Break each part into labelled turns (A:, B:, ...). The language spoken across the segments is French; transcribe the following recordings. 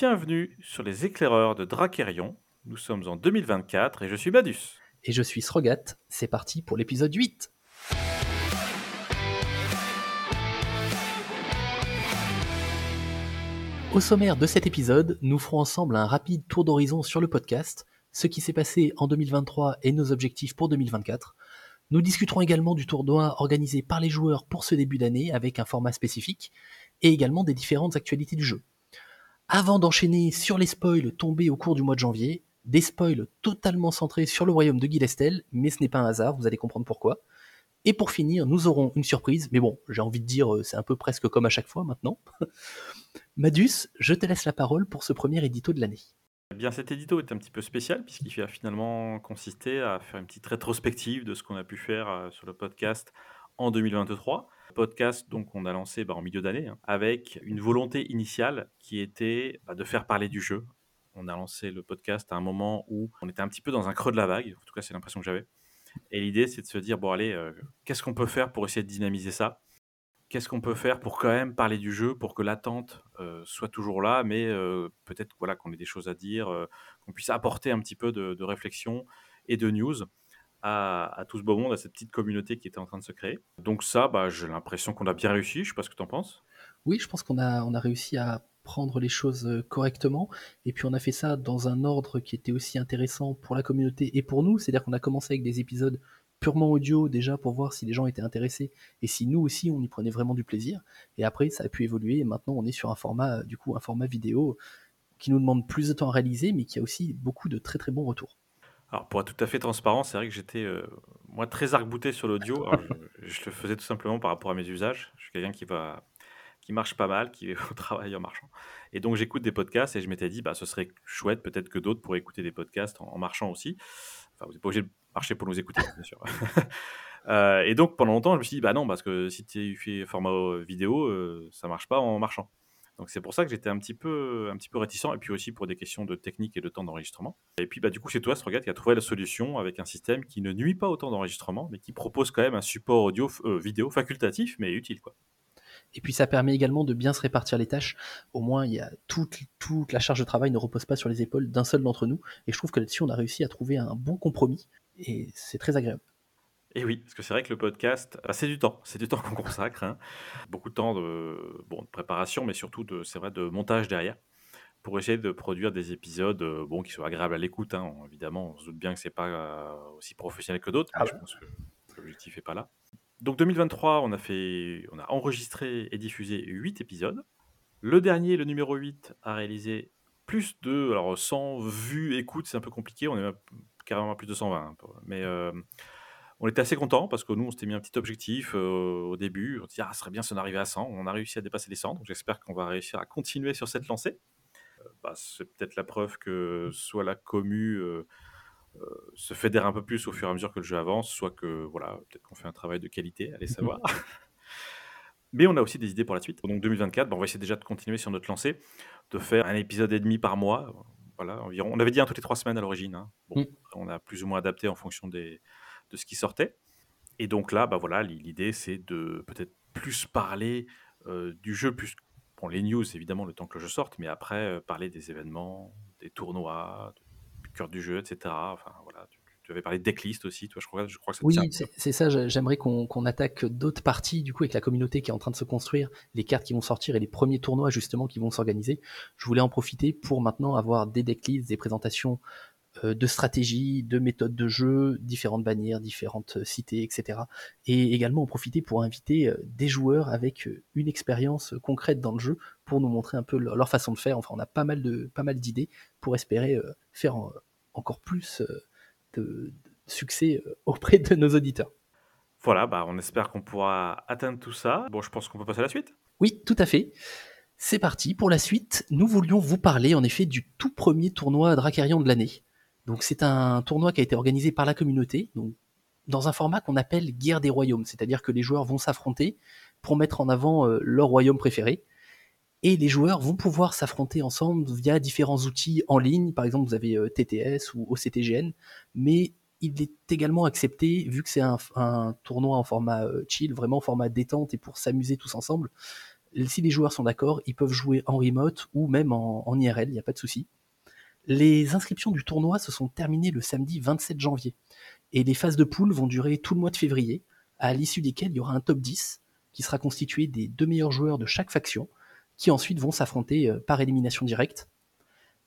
A: bienvenue sur les éclaireurs de Drakérion. Nous sommes en 2024 et je suis Badus.
B: Et je suis Srogat. C'est parti pour l'épisode 8. Au sommaire de cet épisode, nous ferons ensemble un rapide tour d'horizon sur le podcast, ce qui s'est passé en 2023 et nos objectifs pour 2024. Nous discuterons également du tournoi organisé par les joueurs pour ce début d'année avec un format spécifique, et également des différentes actualités du jeu. Avant d'enchaîner sur les spoils tombés au cours du mois de janvier, des spoils totalement centrés sur le royaume de Gilestel, mais ce n'est pas un hasard, vous allez comprendre pourquoi. Et pour finir, nous aurons une surprise, mais bon, j'ai envie de dire, euh, c'est un peu presque comme à chaque fois maintenant. Madus, je te laisse la parole pour ce premier édito de l'année.
A: Eh bien, cet édito est un petit peu spécial puisqu'il a finalement consisté à faire une petite rétrospective de ce qu'on a pu faire euh, sur le podcast en 2023. Podcast donc on a lancé bah, en milieu d'année hein, avec une volonté initiale qui était bah, de faire parler du jeu. On a lancé le podcast à un moment où on était un petit peu dans un creux de la vague, en tout cas c'est l'impression que j'avais. Et l'idée c'est de se dire bon allez, euh, qu'est-ce qu'on peut faire pour essayer de dynamiser ça? Qu'est-ce qu'on peut faire pour quand même parler du jeu, pour que l'attente euh, soit toujours là, mais euh, peut-être voilà, qu'on ait des choses à dire, qu'on puisse apporter un petit peu de réflexion et de news? À, tout ce beau monde, à cette petite communauté qui était en train de se créer. Donc ça, bah, j'ai l'impression qu'on a bien réussi. Je sais pas ce que tu en penses.
B: Oui, je pense qu'on a, on a réussi à prendre les choses euh, correctement. Et puis on a fait ça dans un ordre qui était aussi intéressant pour la communauté et pour nous. C'est-à-dire qu'on a commencé avec des épisodes purement audio déjà pour voir si les gens étaient intéressés et si nous aussi on y prenait vraiment du plaisir. Et après ça a pu évoluer et maintenant on est sur un format du coup un format vidéo qui nous demande plus de temps à réaliser mais qui a aussi beaucoup de très très bons retours.
A: Alors, pour être tout à fait transparent, c'est vrai que j'étais, euh, moi, très arc-bouté sur l'audio. je, le faisais tout simplement par rapport à mes usages. Je suis quelqu'un qui va, qui marche pas mal, qui va au travail en marchant. Et donc, j'écoute des podcasts et je m'étais dit, bah, ce serait chouette peut-être que d'autres pourraient écouter des podcasts en, marchant aussi. Enfin, vous n'êtes pas obligé de marcher pour nous écouter, bien sûr. Euh, et donc, pendant longtemps, je me suis dit, bah non, parce que si tu fais format vidéo, euh, ça marche pas en marchant. Donc c'est pour ça que j'étais un petit peu réticent et puis aussi pour des questions de technique et de temps d'enregistrement. Et puis bah du coup c'est toi Strogat qui a trouvé la solution avec un système qui ne nuit pas au temps d'enregistrement mais qui propose quand même un support audio euh, vidéo facultatif mais utile quoi.
B: Et puis ça permet également de bien se répartir les tâches. Au moins, il y a toute la charge de travail ne repose pas sur les épaules d'un seul d'entre nous. Et je trouve que là-dessus, on a réussi à trouver un bon compromis. Et c'est très agréable.
A: Et oui, parce que c'est vrai que le podcast, bah, c'est du temps, c'est du temps qu'on consacre, hein. beaucoup de temps de, bon, de préparation, mais surtout de, c'est vrai, de montage derrière, pour essayer de produire des épisodes, euh, bon, qui soient agréables à l'écoute. Hein. Évidemment, on se doute bien que c'est pas euh, aussi professionnel que d'autres, mais ah je pense que l'objectif est pas là. Donc 2023, on a fait, on a enregistré et diffusé 8 épisodes. Le dernier, le numéro 8, a réalisé plus de, alors 100 vues, écoutes, c'est un peu compliqué, on est carrément à plus de 120, hein, mais euh, on était assez content parce que nous, on s'était mis un petit objectif euh, au début. On s'est dit, ah, ce serait bien si on arrivait à 100. On a réussi à dépasser les 100. Donc, j'espère qu'on va réussir à continuer sur cette lancée. Euh, bah, c'est peut-être la preuve que soit la commu euh, se fédère un peu plus au fur et à mesure que le jeu avance, soit que, voilà, peut-être qu'on fait un travail de qualité, allez savoir. Mais on a aussi des idées pour la suite. Donc 2024, bah, on va essayer déjà de continuer sur notre lancée, de faire un épisode et demi par mois. Voilà, environ. On avait dit un toutes les trois semaines à l'origine. Hein. Bon, mm. On a plus ou moins adapté en fonction des, de ce qui sortait. Et donc là, bah voilà, l'idée c'est de peut-être plus parler euh, du jeu, plus bon, les news évidemment le temps que le jeu sorte, mais après euh, parler des événements, des tournois, du cœur du jeu, etc. Enfin voilà, tu, avais parlé de decklist aussi, toi je crois, je crois que ça
B: Oui, c'est ça, j'aimerais qu'on attaque d'autres parties du coup avec la communauté qui est en train de se construire, les cartes qui vont sortir et les premiers tournois justement qui vont s'organiser. Je voulais en profiter pour maintenant avoir des decklists, des présentations de stratégie, de méthodes de jeu, différentes bannières, différentes euh, cités, etc. Et également en profiter pour inviter euh, des joueurs avec une expérience concrète dans le jeu pour nous montrer un peu leur façon de faire. Enfin, on a pas mal de pas mal d'idées pour espérer faire encore plus de succès auprès de nos auditeurs.
A: Voilà, bah on espère qu'on pourra atteindre tout ça. Bon, je pense qu'on peut passer à la suite.
B: Oui, tout à fait. C'est parti pour la suite. Nous voulions vous parler en effet du tout premier tournoi Dracarion de l'année. C'est un tournoi qui a été organisé par la communauté, dans un format qu'on appelle guerre des royaumes, c'est-à-dire que les joueurs vont s'affronter pour mettre en avant euh, leur royaume préféré. Et les joueurs vont pouvoir s'affronter ensemble via différents outils en ligne, par exemple vous avez euh, TTS ou OCTGN, mais il est également accepté, vu que c'est un, tournoi en format euh, chill, vraiment en format détente et pour s'amuser tous ensemble, Si les joueurs sont d'accord, ils peuvent jouer en remote ou même en IRL, il n'y a pas de souci. Les inscriptions du tournoi se sont terminées le samedi 27 janvier. Et les phases de poule vont durer tout le mois de février, à l'issue desquelles il y aura un top 10 qui sera constitué des deux meilleurs joueurs de chaque faction, qui ensuite vont s'affronter euh, par élimination directe.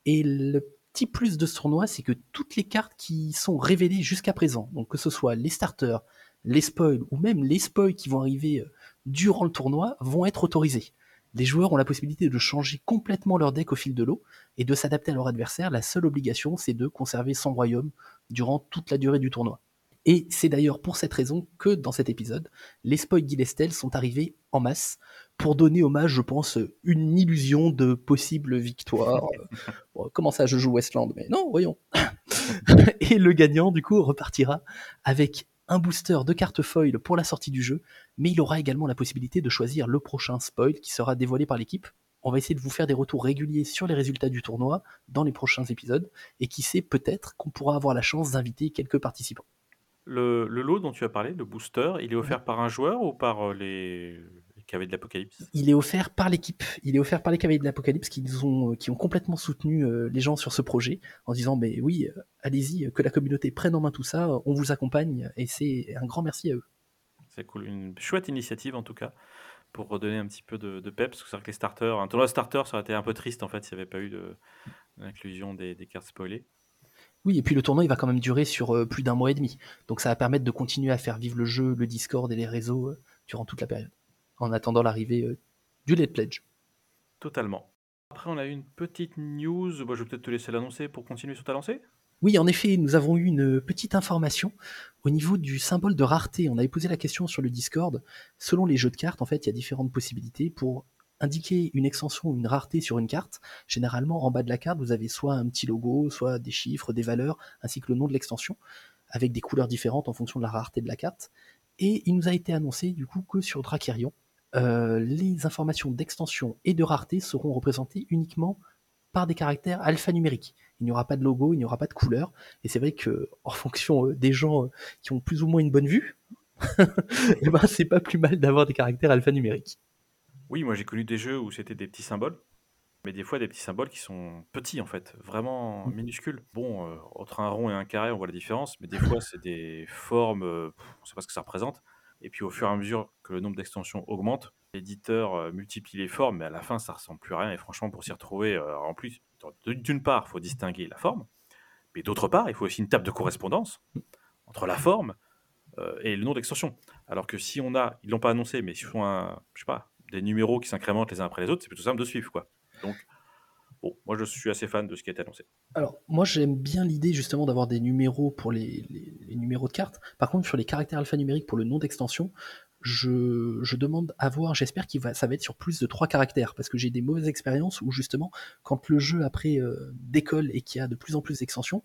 B: Et le petit plus de ce tournoi, c'est que toutes les cartes qui sont révélées jusqu'à présent, donc que ce soit les starters, les spoils ou même les spoils qui vont arriver euh, durant le tournoi, vont être autorisés. Les joueurs ont la possibilité de changer complètement leur deck au fil de l'eau et de s'adapter à leur adversaire. La seule obligation, c'est de conserver son royaume durant toute la durée du tournoi. Et c'est d'ailleurs pour cette raison que dans cet épisode, les spoils d'Ilestel sont arrivés en masse pour donner hommage, je pense, une illusion de possible victoire. comment ça, je joue Westland? Mais non, voyons. et le gagnant, du coup, repartira avec un booster de cartes foil pour la sortie du jeu, mais il aura également la possibilité de choisir le prochain spoil qui sera dévoilé par l'équipe. On va essayer de vous faire des retours réguliers sur les résultats du tournoi dans les prochains épisodes, et qui sait peut-être qu'on pourra avoir la chance d'inviter quelques participants.
A: Le, lot dont tu as parlé, le booster, il est offert par un joueur ou par euh, les, Cavaliers de l'Apocalypse
B: Il est offert par l'équipe. Il est offert par les Cavaliers de l'Apocalypse qui ont, qui ont complètement soutenu euh, les gens sur ce projet en disant mais oui, euh, allez-y, que la communauté prenne en main tout ça, on vous accompagne et c'est un grand merci à eux.
A: C'est cool, une chouette initiative en tout cas pour redonner un petit peu de, de peps. Parce que c'est vrai que les starters, un tournoi starter, ça aurait été un peu triste en fait s'il n'y avait pas eu l'inclusion des, des cartes spoilées.
B: Oui, et puis le tournoi, il va quand même durer sur euh, plus d'un mois et demi. Donc ça va permettre de continuer à faire vivre le jeu, le Discord et les réseaux euh, durant toute la période, en attendant l'arrivée euh, du Late Pledge.
A: Totalement. Après, on a eu une petite news. je vais peut-être te laisser l'annoncer pour continuer sur ta lancée.
B: Oui, en effet, nous avons eu une petite information au niveau du symbole de rareté. On avait posé la question sur le Discord. Selon les jeux de cartes, en fait, il y a différentes possibilités pour indiquer une extension ou une rareté sur une carte, généralement en bas de la carte, vous avez soit un petit logo, soit des chiffres, des valeurs, ainsi que le nom de l'extension, avec des couleurs différentes en fonction de la rareté de la carte. Et il nous a été annoncé du coup que sur Dracarion, euh, les informations d'extension et de rareté seront représentées uniquement par des caractères alphanumériques. Il n'y aura pas de logo, il n'y aura pas de couleur. Et c'est vrai que en fonction euh, des gens euh, qui ont plus ou moins une bonne vue, et eh ben c'est pas plus mal d'avoir des caractères alphanumériques.
A: Oui, moi j'ai connu des jeux où c'était des petits symboles, mais des fois des petits symboles qui sont petits en fait, vraiment mmh. minuscules. Bon, euh, entre un rond et un carré, on voit la différence, mais des fois c'est des formes, euh, on ne sait pas ce que ça représente. Et puis au fur et à mesure que le nombre d'extensions augmente, l'éditeur euh, multiplie les formes, mais à la fin ça ressemble plus à rien. Et franchement, pour s'y retrouver, en plus, d'une part, il faut distinguer la forme, mais d'autre part, il faut aussi une table de correspondance entre la forme et le nom d'extension. Alors que si on a, ils l'ont pas annoncé, mais si on a, je sais pas, des numéros qui s'incrémentent les uns après les autres, c'est plutôt simple de suivre. Quoi. Donc, moi je suis assez fan de ce qui a été annoncé.
B: Alors, moi j'aime bien l'idée justement d'avoir des numéros pour les, numéros de cartes. Par contre, sur les caractères alphanumériques pour le nom d'extension, je, demande à voir, j'espère que va, ça va être sur plus de trois caractères, parce que j'ai des mauvaises expériences où justement, quand le jeu après euh, décolle et qu'il y a de plus en plus d'extensions,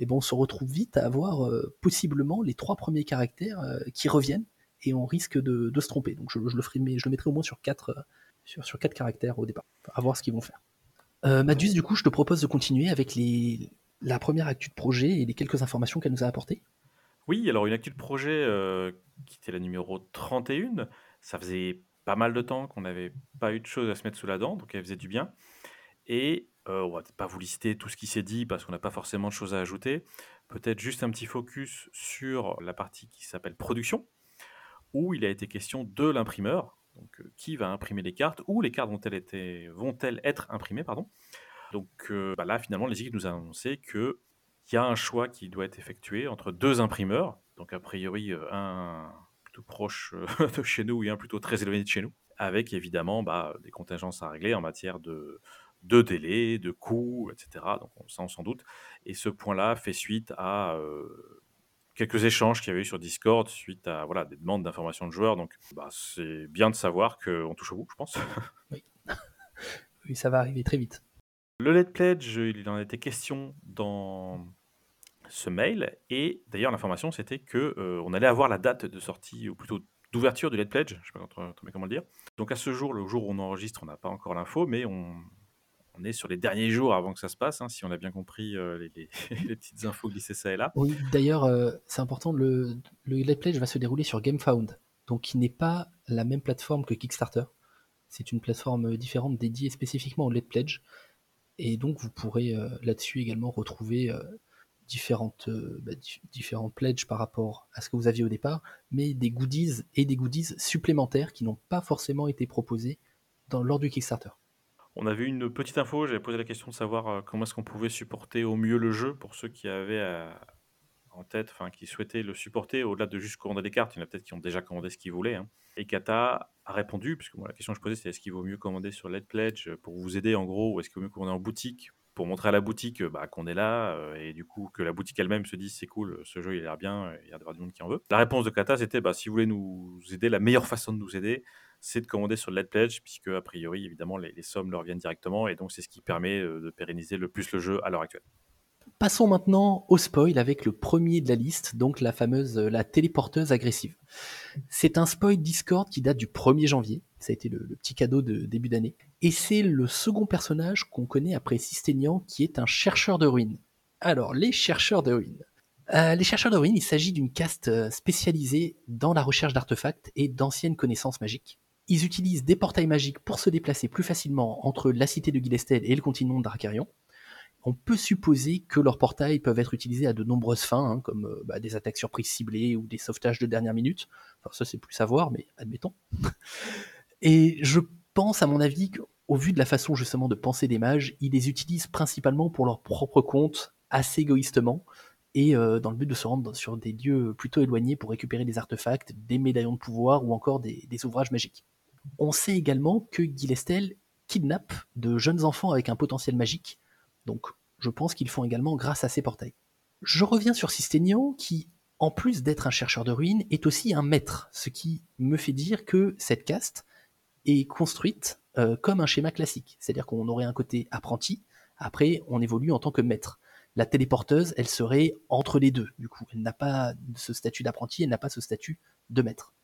B: eh bon, on se retrouve vite à avoir euh, possiblement les trois premiers caractères euh, qui reviennent, et on risque de, se tromper. Donc je, le ferai, mais je le mettrai au moins sur quatre, euh, sur, sur quatre caractères au départ, à voir ce qu'ils vont faire. Euh, du coup, je te propose de continuer avec la première actu de projet et les quelques informations qu'elle nous a apportées.
A: Oui, alors une actu de projet euh, qui était la numéro 31, ça faisait pas mal de temps qu'on n'avait pas eu de choses à se mettre sous la dent, donc elle faisait du bien. Et euh, on va pas vous lister tout ce qui s'est dit parce qu'on n'a pas forcément de choses à ajouter. Peut-être juste un petit focus sur la partie qui s'appelle production, où il a été question de l'imprimeur, donc euh, qui va imprimer les cartes, ou les cartes vont-elles être, être imprimées, pardon. Donc euh, bah là, finalement, les équipes nous ont annoncé qu'il y a un choix qui doit être effectué entre deux imprimeurs, donc a priori euh, un plutôt proche de chez nous et un plutôt très éloigné de chez nous, avec évidemment bah, des contingences à régler en matière de, de délai, de coûts, etc. Donc ça, on s'en doute. Et ce point-là fait suite à quelques échanges qu'il y avait eu sur Discord suite à voilà, des demandes d'informations de joueurs. Donc, bah, c'est bien de savoir qu'on touche au bout, je pense.
B: Oui. oui, ça va arriver très vite.
A: Le Let Pledge, il en était question dans ce mail. Et d'ailleurs, l'information, c'était que euh, on allait avoir la date de sortie, ou plutôt d'ouverture du Let Pledge. Je ne sais pas comment le dire. Donc, à ce jour, le jour où on enregistre, on n'a pas encore l'info, mais on, on est sur les derniers jours avant que ça se passe, hein, si on a bien compris euh, les, petites infos glissées ça et là.
B: Oui, d'ailleurs, euh, c'est important, le, le Let's Pledge va se dérouler sur GameFound, donc qui n'est pas la même plateforme que Kickstarter. C'est une plateforme différente dédiée spécifiquement au Let Pledge. Et donc vous pourrez là-dessus également retrouver bah, différents pledges par rapport à ce que vous aviez au départ, mais des goodies et des goodies supplémentaires qui n'ont pas forcément été proposés lors du Kickstarter.
A: On a vu une petite info, j'avais posé la question de savoir comment est-ce qu'on pouvait supporter au mieux le jeu pour ceux qui avaient en tête, enfin qui souhaitaient le supporter au-delà de juste commander des cartes. Il y en a peut-être qui ont déjà commandé ce qu'ils voulaient. Hein. Et Kata a répondu, puisque moi la question que je posais c'est est-ce qu'il vaut mieux commander sur Let Pledge pour vous aider en gros, ou est-ce qu'il vaut mieux commander en boutique pour montrer à la boutique bah, qu'on est là et du coup que la boutique elle-même se dise c'est cool, ce jeu il a l'air bien, il y a du monde qui en veut? La réponse de Kata c'était bah, si vous voulez nous aider, la meilleure façon de nous aider c'est de commander sur Let Pledge puisque a priori évidemment les, sommes leur viennent directement et donc c'est ce qui permet de pérenniser le plus le jeu à l'heure actuelle.
B: Passons maintenant au spoil avec le premier de la liste, donc la fameuse euh, la téléporteuse agressive. C'est un spoil Discord qui date du 1er janvier, ça a été le, petit cadeau de début d'année, et c'est le second personnage qu'on connaît après Sisténian qui est un chercheur de ruines. Alors, les chercheurs de ruines. Euh, les chercheurs de ruines, il s'agit d'une caste euh, spécialisée dans la recherche d'artefacts et d'anciennes connaissances magiques. Ils utilisent des portails magiques pour se déplacer plus facilement entre la cité de Gilestel et le continent d'Arcarion on peut supposer que leurs portails peuvent être utilisés à de nombreuses fins, hein, comme euh, bah, des attaques surprises ciblées ou des sauvetages de dernière minute. Enfin, ça, c'est plus à voir, mais admettons. Et je pense, à mon avis, qu'au vu de la façon justement de penser des mages, ils les utilisent principalement pour leur propre compte, assez égoïstement, et euh, dans le but de se rendre sur des lieux plutôt éloignés pour récupérer des artefacts, des médaillons de pouvoir ou encore des, des ouvrages magiques. On sait également que Gilestel kidnappe de jeunes enfants avec un potentiel magique, donc je pense qu'ils font également grâce à ces portails. Je reviens sur Sisténian qui, en plus d'être un chercheur de ruines, est aussi un maître, ce qui me fait dire que cette caste est construite euh, comme un schéma classique, c'est-à-dire qu'on aurait un côté apprenti, après on évolue en tant que maître. La téléporteuse, elle serait entre les deux, du coup. Elle n'a pas ce statut d'apprenti, elle n'a pas ce statut de maître.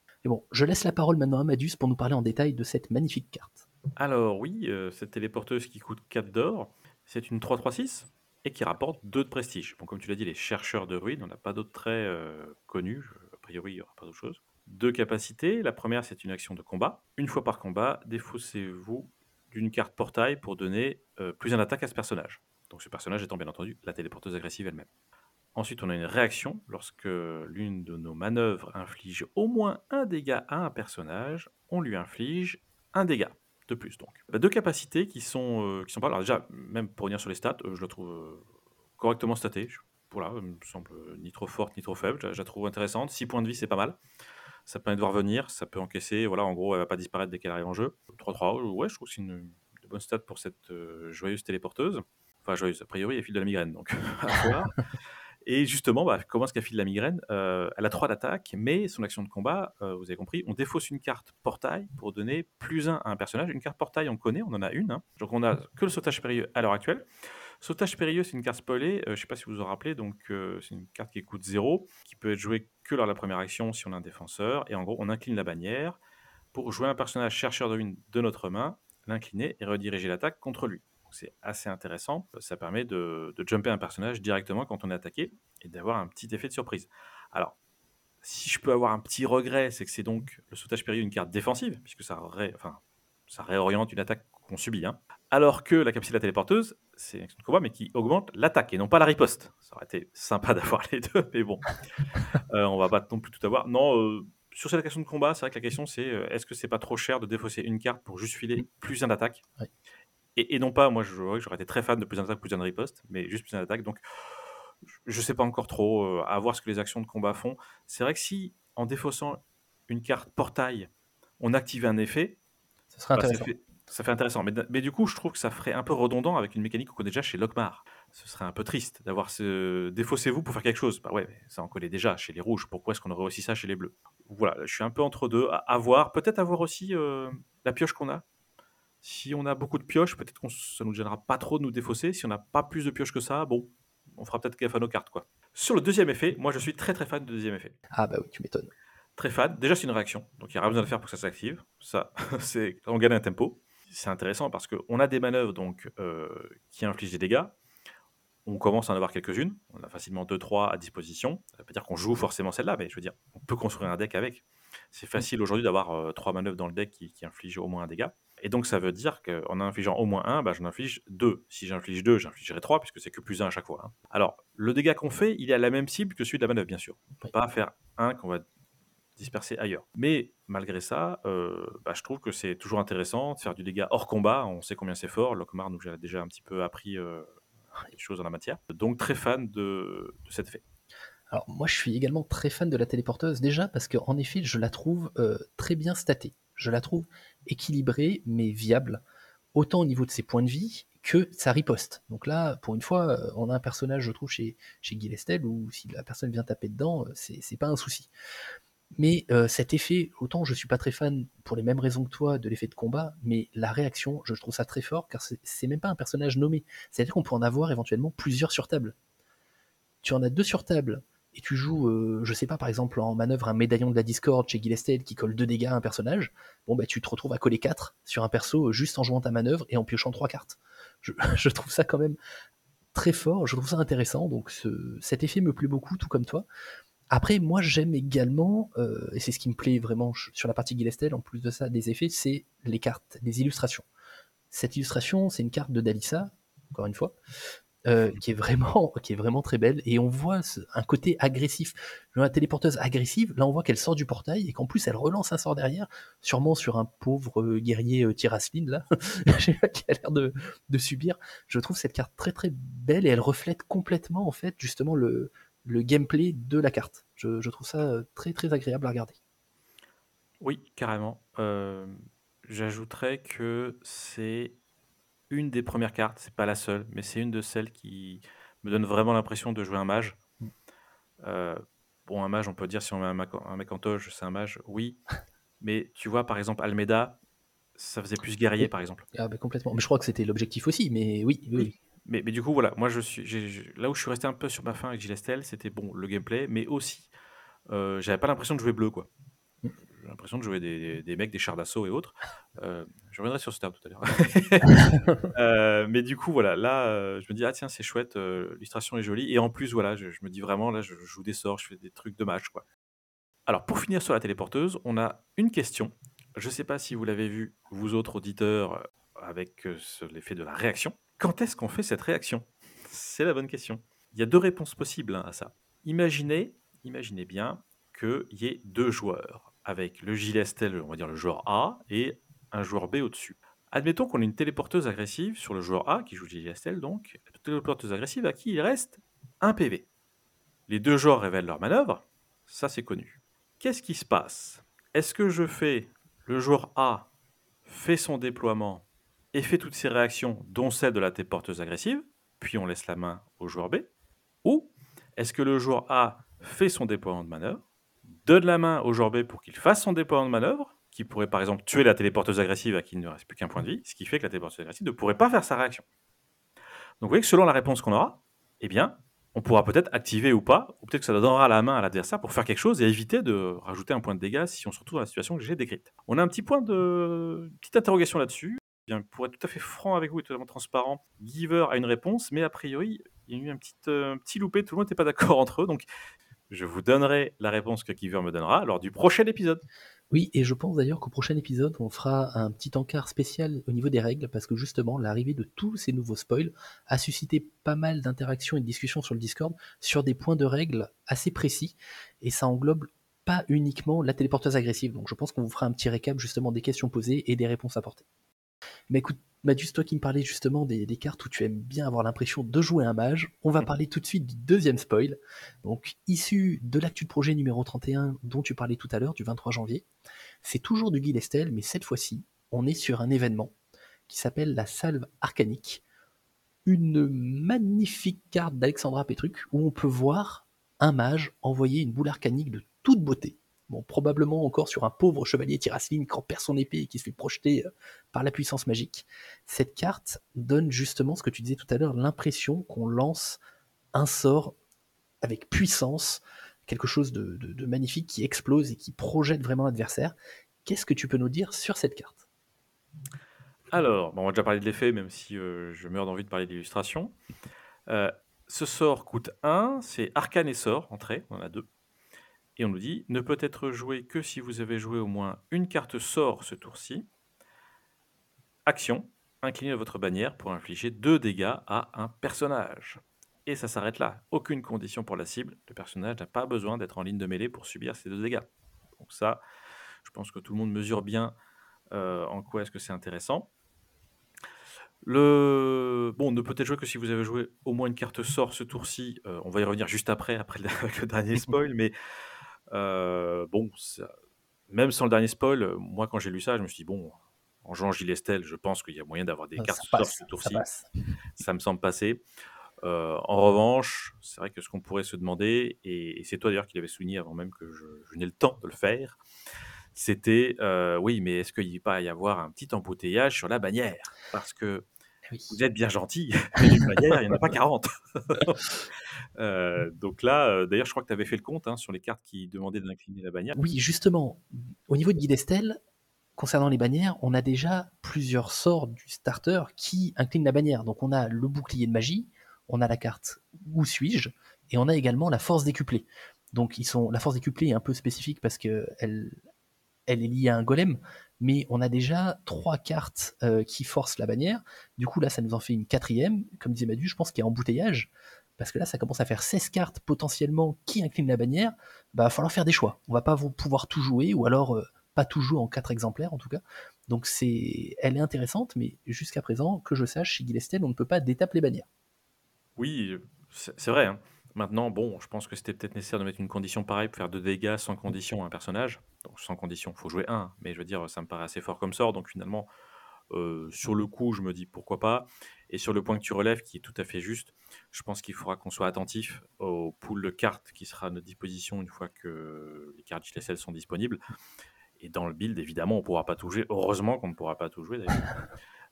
B: Je laisse la parole maintenant à Madus pour nous parler en détail de cette magnifique carte.
A: Alors oui, euh, cette téléporteuse qui coûte 4 d'or, c'est une 3-3-6 et qui rapporte 2 de prestige. Comme tu l'as dit, les chercheurs de ruines, on n'a pas d'autres traits euh, connus. A priori, il n'y aura pas d'autre chose. Deux capacités. La première, c'est une action de combat. Une fois par combat, défaussez-vous d'une carte portail pour donner euh, plus un attaque à ce personnage. Donc ce personnage étant bien entendu la téléporteuse agressive elle-même. Ensuite, on a une réaction. Lorsque l'une de nos manœuvres inflige au moins un dégât à un personnage, on lui inflige un dégât de plus. Donc, bah, deux capacités qui sont, euh, qui sont pas. Alors, déjà, même pour venir sur les stats, euh, je la trouve euh, correctement statée. voilà, elle me semble ni trop forte ni trop faible. Je, la trouve intéressante. 6 points de vie, c'est pas mal. Ça permet de voir venir, ça peut encaisser. Voilà, en gros, elle va pas disparaître dès qu'elle arrive en jeu. 3-3, ouais, je trouve que c'est une, bonne stat pour cette joyeuse téléporteuse. Enfin, joyeuse, a priori, elle file de la migraine, donc Et justement, bah, comment est-ce qu'elle file la migraine? Euh, Elle a 3 d'attaque, mais son action de combat, euh, vous avez compris, on défausse une carte portail pour donner plus 1 à un personnage. Une carte portail, on connaît, on en a une. Hein. Donc on a que le sautage périlleux à l'heure actuelle. Sautage périlleux, c'est une carte spoilée, euh, je ne sais pas si vous vous en rappelez, donc c'est une carte qui coûte 0, qui peut être jouée que lors de la première action si on a un défenseur. Et en gros, on incline la bannière pour jouer un personnage chercheur de ruine de notre main, l'incliner et rediriger l'attaque contre lui c'est assez intéressant. Ça permet de, jumper un personnage directement quand on est attaqué et d'avoir un petit effet de surprise. Alors, si je peux avoir un petit regret, c'est que c'est donc le sautage périlleux une carte défensive, puisque ça, réoriente une attaque qu'on subit. Hein. Alors que la capsule téléporteuse, c'est une action de combat, mais qui augmente l'attaque et non pas la riposte. Ça aurait été sympa d'avoir les deux, mais bon, euh, on va pas non plus tout avoir. Non, euh, sur cette action de combat, c'est vrai que la question c'est euh, est-ce que c'est pas trop cher de défausser une carte pour juste filer plus un d'attaque et, non pas, moi j'aurais été très fan de plus d'attaque, plus de riposte, mais juste plus d'attaque. Donc je sais pas encore trop, euh, à voir ce que les actions de combat font. C'est vrai que si en défaussant une carte portail, on active un effet,
B: ça serait bah,
A: intéressant. ça, fait, intéressant. Mais, mais, du coup, je trouve que ça ferait un peu redondant avec une mécanique qu'on connaît déjà chez Lockmar. Ce serait un peu triste d'avoir ce défaussez-vous pour faire quelque chose. Bah ouais, ça en connaît déjà chez les rouges. Pourquoi est-ce qu'on aurait aussi ça chez les bleus? Voilà, je suis un peu entre deux. À, voir. Peut-être avoir aussi euh, la pioche qu'on a si on a beaucoup de pioches, peut-être que ça nous gênera pas trop de nous défausser. Si on n'a pas plus de pioches que ça, bon, on fera peut-être gaffe à nos cartes. quoi. Sur le deuxième effet, moi je suis très très fan du deuxième effet.
B: Ah bah oui, tu m'étonnes.
A: Très fan. Déjà, c'est une réaction. Donc il n'y a rien besoin de faire pour que ça s'active. Ça, c'est on gagne un tempo. C'est intéressant parce qu'on a des manœuvres donc, euh, qui infligent des dégâts. On commence à en avoir quelques-unes. On a facilement 2-3 à disposition. Ça veut pas dire qu'on joue forcément celle-là, mais je veux dire, on peut construire un deck avec. C'est facile aujourd'hui d'avoir 3 euh, manœuvres dans le deck qui, qui infligent au moins un dégât. Et donc ça veut dire qu'en infligeant au moins 1, bah, j'en inflige 2. Si j'inflige 2, j'infligerai 3, puisque c'est que plus 1 à chaque fois. hein. Alors, le dégât qu'on fait, il est à la même cible que celui de la manœuvre, bien sûr. On ne peut pas faire un qu'on va disperser ailleurs. Mais malgré ça, euh, bah, je trouve que c'est toujours intéressant de faire du dégât hors combat. On sait combien c'est fort. Locmar nous a déjà un petit peu appris euh, des choses en la matière. Donc très fan de, de cet effet.
B: Alors moi je suis également très fan de la téléporteuse déjà parce qu'en effet je la trouve euh, très bien statée. Je la trouve équilibrée mais viable, autant au niveau de ses points de vie que sa riposte. Donc là, pour une fois, euh, on a un personnage, je trouve, chez, chez Guy Lestel où si la personne vient taper dedans, euh, c'est pas un souci. Mais cet effet, autant je suis pas très fan pour les mêmes raisons que toi de l'effet de combat, mais la réaction, je trouve ça très fort car c'est même pas un personnage nommé. C'est-à-dire qu'on peut en avoir éventuellement plusieurs sur table. Tu en as deux sur table et tu joues, euh, je sais pas, par exemple en manœuvre un médaillon de la Discord chez Gillested qui colle deux dégâts à un personnage, bon bah tu te retrouves à coller 4 sur un perso euh, juste en jouant ta manœuvre et en piochant trois cartes. Je, trouve ça quand même très fort, je trouve ça intéressant, donc ce- cet effet me plaît beaucoup, tout comme toi. Après, moi j'aime également, euh, et c'est ce qui me plaît vraiment sur la partie Gillested, en plus de ça, des effets, c'est les cartes, les illustrations. Cette illustration, c'est une carte de Dalissa, encore une fois, euh, qui est vraiment qui est vraiment très belle. Et on voit un côté agressif. La téléporteuse agressive là on voit qu'elle sort du portail et qu'en plus elle relance un sort derrière sûrement sur un pauvre euh, guerrier euh, là. Qui a l'air de, de subir. Je trouve cette carte très très belle et elle reflète complètement en fait justement le, le gameplay de la carte. Je, trouve ça euh, très très agréable à regarder.
A: Oui, carrément. J'ajouterais que c'est une des premières cartes, c'est pas la seule, mais c'est une de celles qui me donne vraiment l'impression de jouer un mage.
B: Mm.
A: Euh, bon, un mage, on peut dire si on met un, mec en toge, c'est un mage, oui. Mais tu vois, par exemple, Almeida, ça faisait plus guerrier,
B: Oui.
A: par exemple.
B: ah, bah, complètement mais je crois que c'était l'objectif aussi mais oui oui, oui.
A: Mais, mais du coup, voilà, moi, je suis, là où je suis resté un peu sur ma fin avec Gilestel, c'était bon, le gameplay, mais aussi, euh, j'avais pas l'impression de jouer bleu, quoi. J'ai l'impression de jouer des, des- des mecs, des chars d'assaut et autres. Euh, je reviendrai sur ce terme tout à l'heure. Euh, mais du coup, voilà, là, euh, je me dis, ah tiens, c'est chouette, l'illustration est jolie. Et en plus, voilà, je, je me dis vraiment, là, je joue des sorts, je fais des trucs de match, quoi. Alors, pour finir sur la téléporteuse, on a une question. Je sais pas si vous l'avez vu, vous autres auditeurs, avec l'effet de la réaction. Quand est-ce qu'on fait cette réaction? C'est la bonne question. Il y a deux réponses possibles hein, à ça. Imaginez, imaginez bien qu'il y ait deux joueurs, avec le gilet Estelle, on va dire le joueur A, et un joueur B au-dessus. Admettons qu'on ait une téléporteuse agressive sur le joueur A, qui joue gilet Estelle, donc, téléporteuse agressive à qui il reste un PV. Les deux joueurs révèlent leur manœuvre, ça c'est connu. Qu'est-ce qui se passe? Est-ce que je fais le joueur A fait son déploiement et fait toutes ses réactions, dont celle de la téléporteuse agressive, puis on laisse la main au joueur B? Ou est-ce que le joueur A fait son déploiement de manœuvre, donne la main au B pour qu'il fasse son déploiement de manœuvre, qui pourrait par exemple tuer la téléporteuse agressive à qui il ne reste plus qu'un point de vie, ce qui fait que la téléporteuse agressive ne pourrait pas faire sa réaction. Donc vous voyez que selon la réponse qu'on aura, eh bien, on pourra peut-être activer ou pas, ou peut-être que ça donnera la main à l'adversaire pour faire quelque chose et éviter de rajouter un point de dégâts si on se retrouve dans la situation que j'ai décrite. On a un petit point de petite interrogation là-dessus. Eh Bien, pour être tout à fait franc avec vous et totalement transparent, Giver a une réponse, mais a priori, il y a eu un petit, euh, petit loupé, tout le monde n'était pas d'accord entre eux, donc je vous donnerai la réponse que Giver me donnera lors du prochain épisode.
B: Oui, et je pense d'ailleurs qu'au prochain épisode, on fera un petit encart spécial au niveau des règles, parce que justement, l'arrivée de tous ces nouveaux spoils a suscité pas mal d'interactions et de discussions sur le Discord sur des points de règles assez précis, et ça englobe pas uniquement la téléporteuse agressive. Donc je pense qu'on vous fera un petit récap justement des questions posées et des réponses apportées. Mais écoute, Madus, toi qui me parlais justement des, des cartes où tu aimes bien avoir l'impression de jouer un mage, on va parler tout de suite du deuxième spoil, donc issu de l'actu de projet numéro 31 dont tu parlais tout à l'heure, du 23 janvier. C'est toujours du Guy Lestel, mais cette fois-ci, on est sur un événement qui s'appelle la Salve Arcanique, une magnifique carte d'Alexandra Petruc où on peut voir un mage envoyer une boule arcanique de toute beauté. Bon, probablement encore sur un pauvre chevalier Tirasline qui en perd son épée et qui se fait projeter euh, par la puissance magique. Cette carte donne justement ce que tu disais tout à l'heure, l'impression qu'on lance un sort avec puissance, quelque chose de, magnifique qui explose et qui projette vraiment l'adversaire. Qu'est-ce que tu peux nous dire sur cette carte?
A: Alors, bon, on va déjà parler de l'effet, même si euh, je meurs d'envie de parler d'illustration. Euh, ce sort coûte 1, c'est arcane et sort, entrée, on en a deux. Et on nous dit, ne peut être joué que si vous avez joué au moins une carte sort ce tour-ci. Action, inclinez votre bannière pour infliger 2 dégâts à un personnage. Et ça s'arrête là. Aucune condition pour la cible. Le personnage n'a pas besoin d'être en ligne de mêlée pour subir ces deux dégâts. Donc ça, je pense que tout le monde mesure bien euh, en quoi est-ce que c'est intéressant. Le... Bon, ne peut-être jouer que si vous avez joué au moins une carte sort ce tour-ci. Euh, on va y revenir juste après, après avec le dernier spoil. mais euh, bon, même sans le dernier spoil, moi quand j'ai lu ça, je me suis dit, bon, en jouant Gilles Estelle, je pense qu'il y a moyen d'avoir des cartes sort ce tour-ci. Ça, ça, me semble passer. Euh, en revanche, c'est vrai que ce qu'on pourrait se demander, et, c'est toi d'ailleurs qui l'avais souligné avant même que je, n'ai le temps de le faire, c'était euh, oui, mais est-ce qu'il va y avoir un petit embouteillage sur la bannière? Parce que eh vous êtes bien gentil, mais une bannière, il n'y en a pas 40. Euh, donc là, d'ailleurs, je crois que tu avais fait le compte hein, sur les cartes qui demandaient d'incliner la bannière.
B: Oui, justement, au niveau de Guy Destel, concernant les bannières, on a déjà plusieurs sorts du starter qui inclinent la bannière. Donc on a le bouclier de magie, on a la carte Où suis-je et on a également la force décuplée. Donc ils sont, la force décuplée est un peu spécifique parce qu'elle elle est liée à un golem, mais on a déjà trois cartes euh, qui forcent la bannière. Du coup là ça nous en fait une quatrième, comme disait Madu, je pense qu'il y a embouteillage, parce que là ça commence à faire 16 cartes potentiellement qui inclinent la bannière, bah va falloir faire des choix. On va pas pouvoir tout jouer, ou alors euh, pas tout jouer en quatre exemplaires en tout cas. Donc c'est, elle est intéressante, mais jusqu'à présent, que je sache, chez Gilestel, on ne peut pas détaper les bannières.
A: Oui, c'est vrai. Hein. Maintenant, bon, je pense que c'était peut-être nécessaire de mettre une condition pareille pour faire deux dégâts sans condition à un personnage. Donc sans condition, il faut jouer un, mais je veux dire, ça me paraît assez fort comme sort. Donc finalement, euh, sur le coup, je me dis pourquoi pas. Et sur le point que tu relèves, qui est tout à fait juste, je pense qu'il faudra qu'on soit attentif au pool de cartes qui sera à notre disposition une fois que les cartes JSL sont disponibles. Et dans le build, évidemment, on ne pourra pas tout jouer. Heureusement qu'on ne pourra pas tout jouer d'ailleurs.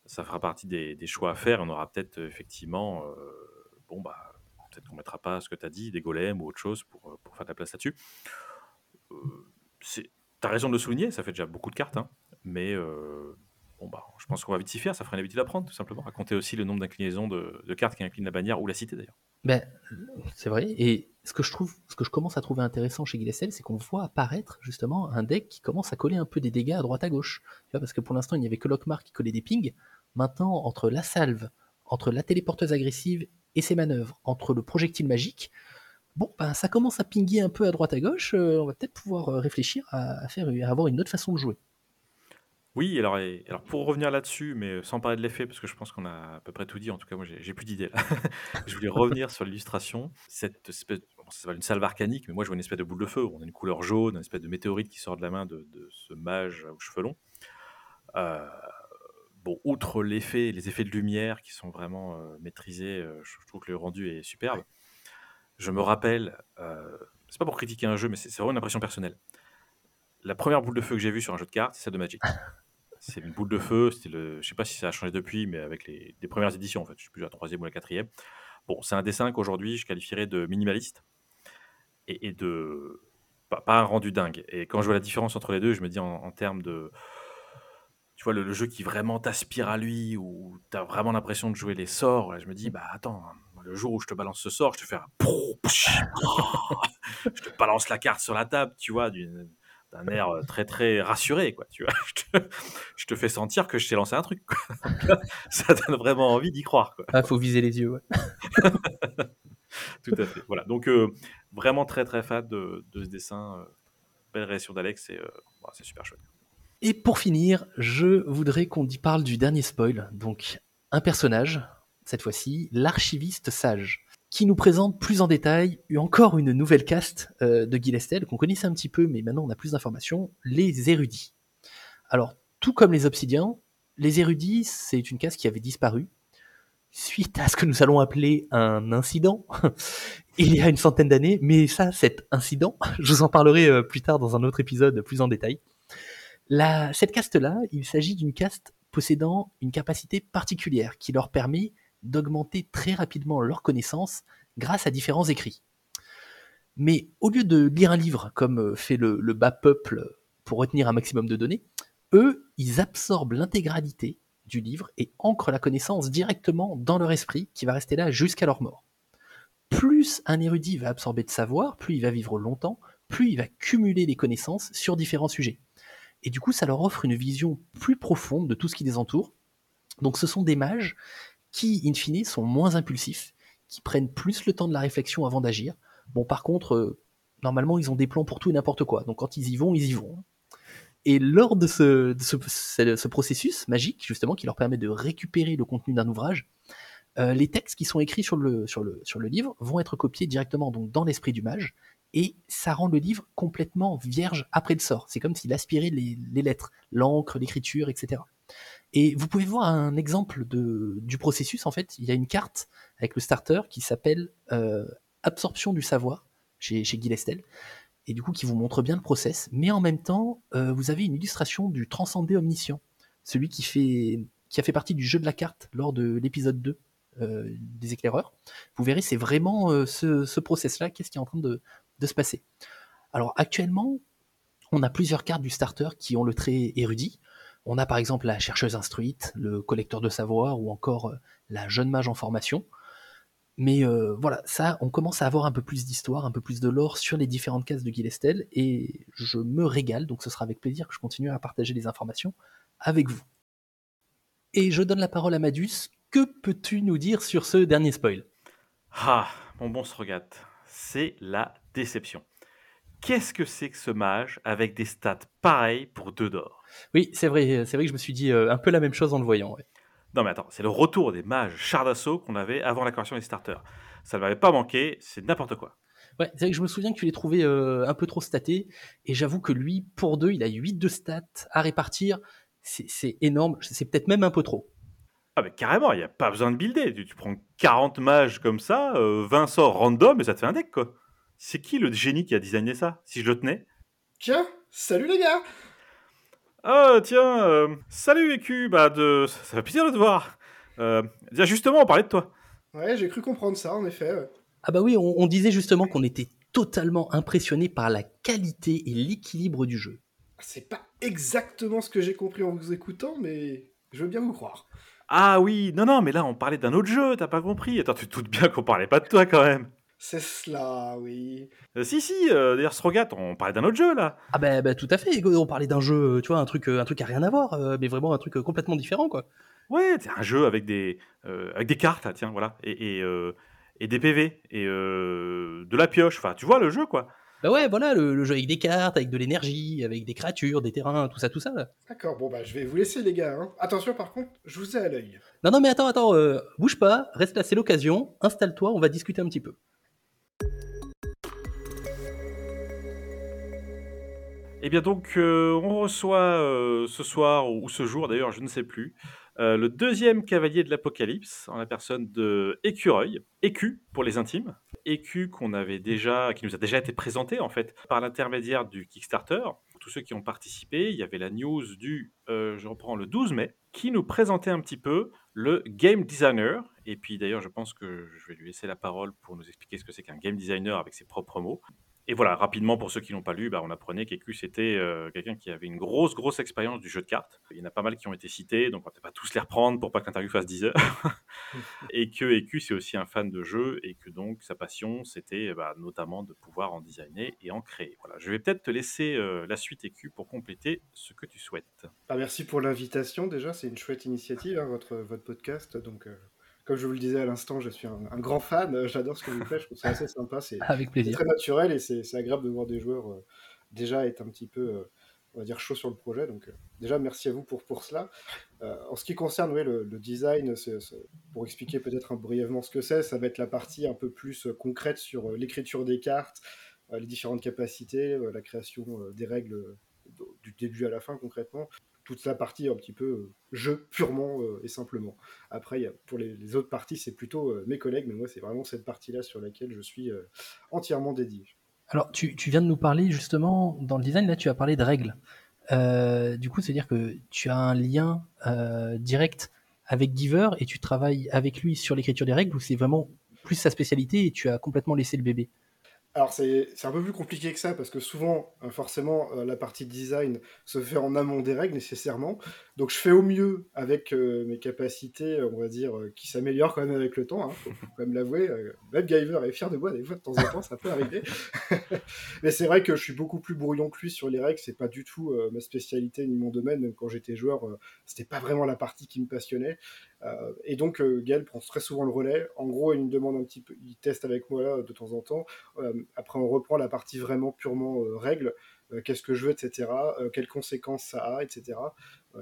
A: ça fera partie des, choix à faire. On aura peut-être effectivement euh, bon, bah, peut-être qu'on mettra pas ce que tu as dit, des golems ou autre chose pour, euh, faire de la place là-dessus. Euh, tu as raison de le souligner, ça fait déjà beaucoup de cartes, hein, mais euh, bon, bah, je pense qu'on va vite s'y faire, ça ferait une habitude à prendre, tout simplement, à compter aussi le nombre d'inclinaisons de, cartes qui inclinent la bannière ou la cité d'ailleurs.
B: Ben, c'est vrai, et ce que je trouve, ce que je commence à trouver intéressant chez Guilessel, c'est qu'on voit apparaître justement un deck qui commence à coller un peu des dégâts à droite à gauche. Parce que pour l'instant, il n'y avait que Lockmar qui collait des pings. Maintenant, entre la salve, entre la téléporteuse agressive et ses manœuvres entre le projectile magique, bon, ben, ça commence à pinguer un peu à droite à gauche. Euh, on va peut-être pouvoir euh, réfléchir à, faire, à avoir une autre façon de jouer.
A: Oui, alors, pour revenir là-dessus, mais sans parler de l'effet, parce que je pense qu'on a à peu près tout dit, en tout cas moi j'ai plus d'idées là. je voulais revenir sur l'illustration. Cette espèce, bon, une salve arcanique, mais moi je vois une espèce de boule de feu. On a une couleur jaune, une espèce de météorite qui sort de la main de, ce mage aux cheveux longs. Euh, bon, outre l'effet, les effets de lumière qui sont vraiment euh, maîtrisés, euh, je trouve que le rendu est superbe. Je me rappelle, euh, c'est pas pour critiquer un jeu, mais c'est vraiment une impression personnelle. La première boule de feu que j'ai vue sur un jeu de cartes, c'est celle de Magic. C'est une boule de feu, c'était le, je sais pas si ça a changé depuis, mais avec les, premières éditions en fait, je suis plus la troisième ou la quatrième. Bon, c'est un dessin qu'aujourd'hui je qualifierais de minimaliste et, de pas, un rendu dingue. Et quand je vois la différence entre les deux, je me dis en termes de tu vois, le, jeu qui vraiment t'aspire à lui, où tu as vraiment l'impression de jouer les sorts, je me dis, bah attends, le jour où je te balance ce sort, je te fais un... je te balance la carte sur la table, tu vois, d'un air euh, très très rassuré, quoi, tu vois. Je te, fais sentir que je t'ai lancé un truc, Ça donne vraiment envie d'y croire, quoi.
B: Ah, faut viser les yeux, ouais.
A: Tout à fait. Voilà. Donc, euh, vraiment très très fan de, ce dessin. Euh, belle réaction d'Alex, et c'est super chouette.
B: Et pour finir, je voudrais qu'on y parle du dernier spoil. Donc, un personnage, cette fois-ci, l'archiviste sage, qui nous présente plus en détail encore une nouvelle caste euh, de Guilestel qu'on connaissait un petit peu, mais maintenant on a plus d'informations, les érudits. Alors, tout comme les obsidiens, les érudits, c'est une caste qui avait disparu suite à ce que nous allons appeler un incident il y a une centaine d'années, mais ça, cet incident, je vous en parlerai euh, plus tard dans un autre épisode plus en détail cette caste-là, il s'agit d'une caste possédant une capacité particulière qui leur permet d'augmenter très rapidement leurs connaissances grâce à différents écrits. Mais au lieu de lire un livre comme euh, fait le, bas peuple pour retenir un maximum de données, eux, ils absorbent l'intégralité du livre et ancrent la connaissance directement dans leur esprit qui va rester là jusqu'à leur mort. Plus un érudit va absorber de savoir, plus il va vivre longtemps, plus il va cumuler des connaissances sur différents sujets. Et du coup, ça leur offre une vision plus profonde de tout ce qui les entoure, Donc ce sont des mages qui, in fine, sont moins impulsifs, qui prennent plus le temps de la réflexion avant d'agir. Bon, par contre, euh, normalement, ils ont des plans pour tout et n'importe quoi. Donc quand ils y vont, ils y vont. Et lors de, ce, ce, processus magique, justement, qui leur permet de récupérer le contenu d'un ouvrage, euh, les textes qui sont écrits sur le, livre vont être copiés directement donc, dans l'esprit du mage, et ça rend le livre complètement vierge après le sort. C'est comme s'il aspirait les lettres, l'encre, l'écriture, etc. Et vous pouvez voir un exemple de, du processus, en fait, il y a une carte avec le starter qui s'appelle euh, Absorption du savoir chez, chez Guy Lestel, et du coup qui vous montre bien le process, mais en même temps, euh, vous avez une illustration du transcendé omniscient, celui qui, fait, qui a fait partie du jeu de la carte lors de l'épisode 2 euh, des éclaireurs. Vous verrez, c'est vraiment ce, ce process-là, qu'est-ce qui est en train de, de se passer. Alors actuellement, on a plusieurs cartes du starter qui ont le trait érudit. On a par exemple la chercheuse instruite, le collecteur de savoir ou encore euh, la jeune mage en formation. Mais euh, voilà, ça, on commence à avoir un peu plus d'histoire, un peu plus de lore sur les différentes cases de Guilestel, et je me régale, donc ce sera avec plaisir que je continue à partager les informations avec vous. Et je donne la parole à Madus. Que peux-tu nous dire sur ce dernier spoil?
A: Ah, mon bon Srogat, c'est la déception. Qu'est-ce que c'est que ce mage avec des stats pareils pour deux d'or?
B: Oui, c'est vrai, c'est vrai que je me suis dit euh, un peu la même chose en le voyant.
A: Non mais attends, c'est le retour des mages char d'assaut qu'on avait avant la correction des starters. Ça ne m'avait pas manqué, c'est n'importe quoi.
B: Ouais, c'est vrai que je me souviens que tu l'as trouvé euh, un peu trop staté, et j'avoue que lui, pour deux, il a 8 de stats à répartir, c'est énorme, c'est peut-être même un peu trop.
A: Ah mais carrément, il n'y a pas besoin de builder, tu, prends 40 mages comme ça, 20 euh, sorts random, et ça te fait un deck quoi. C'est qui le génie qui a designé ça, si je le tenais?
C: Tiens, salut les gars
A: Ah tiens, euh, salut EQ, bah de... ça fait plaisir de te voir. Euh, justement, on parlait de toi.
C: Ouais, j'ai cru comprendre ça, en effet.
B: Ah bah oui, on, disait justement qu'on était totalement impressionné par la qualité et l'équilibre du jeu.
C: C'est pas exactement ce que j'ai compris en vous écoutant, mais je veux bien vous croire.
A: Ah oui, non, non, mais là on parlait d'un autre jeu, t'as pas compris. Attends, tu te doutes bien qu'on parlait pas de toi quand même.
C: C'est cela, oui.
A: Euh, si, si, euh, d'ailleurs, Strogat, on parlait d'un autre jeu, là.
B: Ah bah, bah, tout à fait, on parlait d'un jeu, tu vois, un truc, un truc à rien à voir, euh, mais vraiment un truc complètement différent, quoi.
A: Ouais, c'est un jeu avec des, avec des cartes, là, tiens, voilà, et, et, et des PV, et de la pioche, enfin, tu vois le jeu, quoi.
B: Bah ouais, voilà, le, jeu avec des cartes, avec de l'énergie, avec des créatures, des terrains, tout ça, tout ça.
C: D'accord, bon bah je vais vous laisser les gars. Hein. Attention par contre, je vous ai à l'œil.
B: Non, non, mais attends, attends, bouge pas, reste là, c'est l'occasion, installe-toi, on va discuter un petit peu.
A: Eh bien donc, euh, on reçoit euh, ce soir ou ce jour d'ailleurs, je ne sais plus, euh, le deuxième cavalier de l'Apocalypse en la personne de Écureuil, Écu pour les intimes, Écu qu'on avait déjà, qui nous a déjà été présenté en fait par l'intermédiaire du Kickstarter. Tous ceux qui ont participé, il y avait la news du, je reprends le 12 mai, qui nous présentait un petit peu le game designer. Et puis d'ailleurs, je pense que je vais lui laisser la parole pour nous expliquer ce que c'est qu'un game designer avec ses propres mots. Et voilà, rapidement, pour ceux qui n'ont pas lu, bah, on apprenait qu'Ecu, c'était euh, quelqu'un qui avait une grosse, grosse expérience du jeu de cartes. Il y en a pas mal qui ont été cités, donc on ne va pas tous les reprendre pour pas que l'interview fasse 10 heures. et que Ecu, c'est aussi un fan de jeu, et que donc sa passion, c'était bah, notamment de pouvoir en designer et en créer. Voilà, je vais peut-être te laisser euh, la suite Ecu pour compléter ce que tu souhaites.
C: Ah, merci pour l'invitation, déjà, c'est une chouette initiative, hein, votre, votre podcast, donc... Euh, comme je vous le disais à l'instant, je suis un, grand fan. Euh, j'adore ce que vous faites. Je trouve ça assez sympa. C'est
B: Avec plaisir.
C: très naturel et c'est agréable de voir des joueurs euh, déjà être un petit peu, euh, on va dire, chaud sur le projet. Donc, déjà, merci à vous pour, pour cela. en ce qui concerne le, design, pour expliquer peut-être brièvement ce que c'est, ça va être la partie un peu plus concrète sur l'écriture des cartes, les différentes capacités, la création des règles du début à la fin concrètement toute la partie un petit peu euh, jeu purement euh, et simplement. Après, pour les, autres parties, c'est plutôt euh, mes collègues, mais moi, c'est vraiment cette partie-là sur laquelle je suis entièrement dédié.
B: Alors, tu, viens de nous parler justement, dans le design, là, tu as parlé de règles. du coup, c'est-à-dire que tu as un lien direct avec Giver et tu travailles avec lui sur l'écriture des règles ou c'est vraiment plus sa spécialité et tu as complètement laissé le bébé?
C: Alors c'est un peu plus compliqué que ça parce que souvent, euh, forcément, euh, la partie design se fait en amont des règles nécessairement. Donc je fais au mieux avec euh, mes capacités, on va dire, qui s'améliorent quand même avec le temps. Hein, faut, quand même l'avouer. même Giver est fier de moi des fois de temps en temps, ça peut arriver. Mais c'est vrai que je suis beaucoup plus brouillon que lui sur les règles. C'est pas du tout ma spécialité ni mon domaine. Quand j'étais joueur, c'était pas vraiment la partie qui me passionnait. Et donc Gaël prend très souvent le relais. En gros, il me demande un petit peu, il teste avec moi de temps en temps après, on reprend la partie vraiment purement euh. Euh, qu'est-ce que je veux, etc. Euh, quelles conséquences ça a, etc.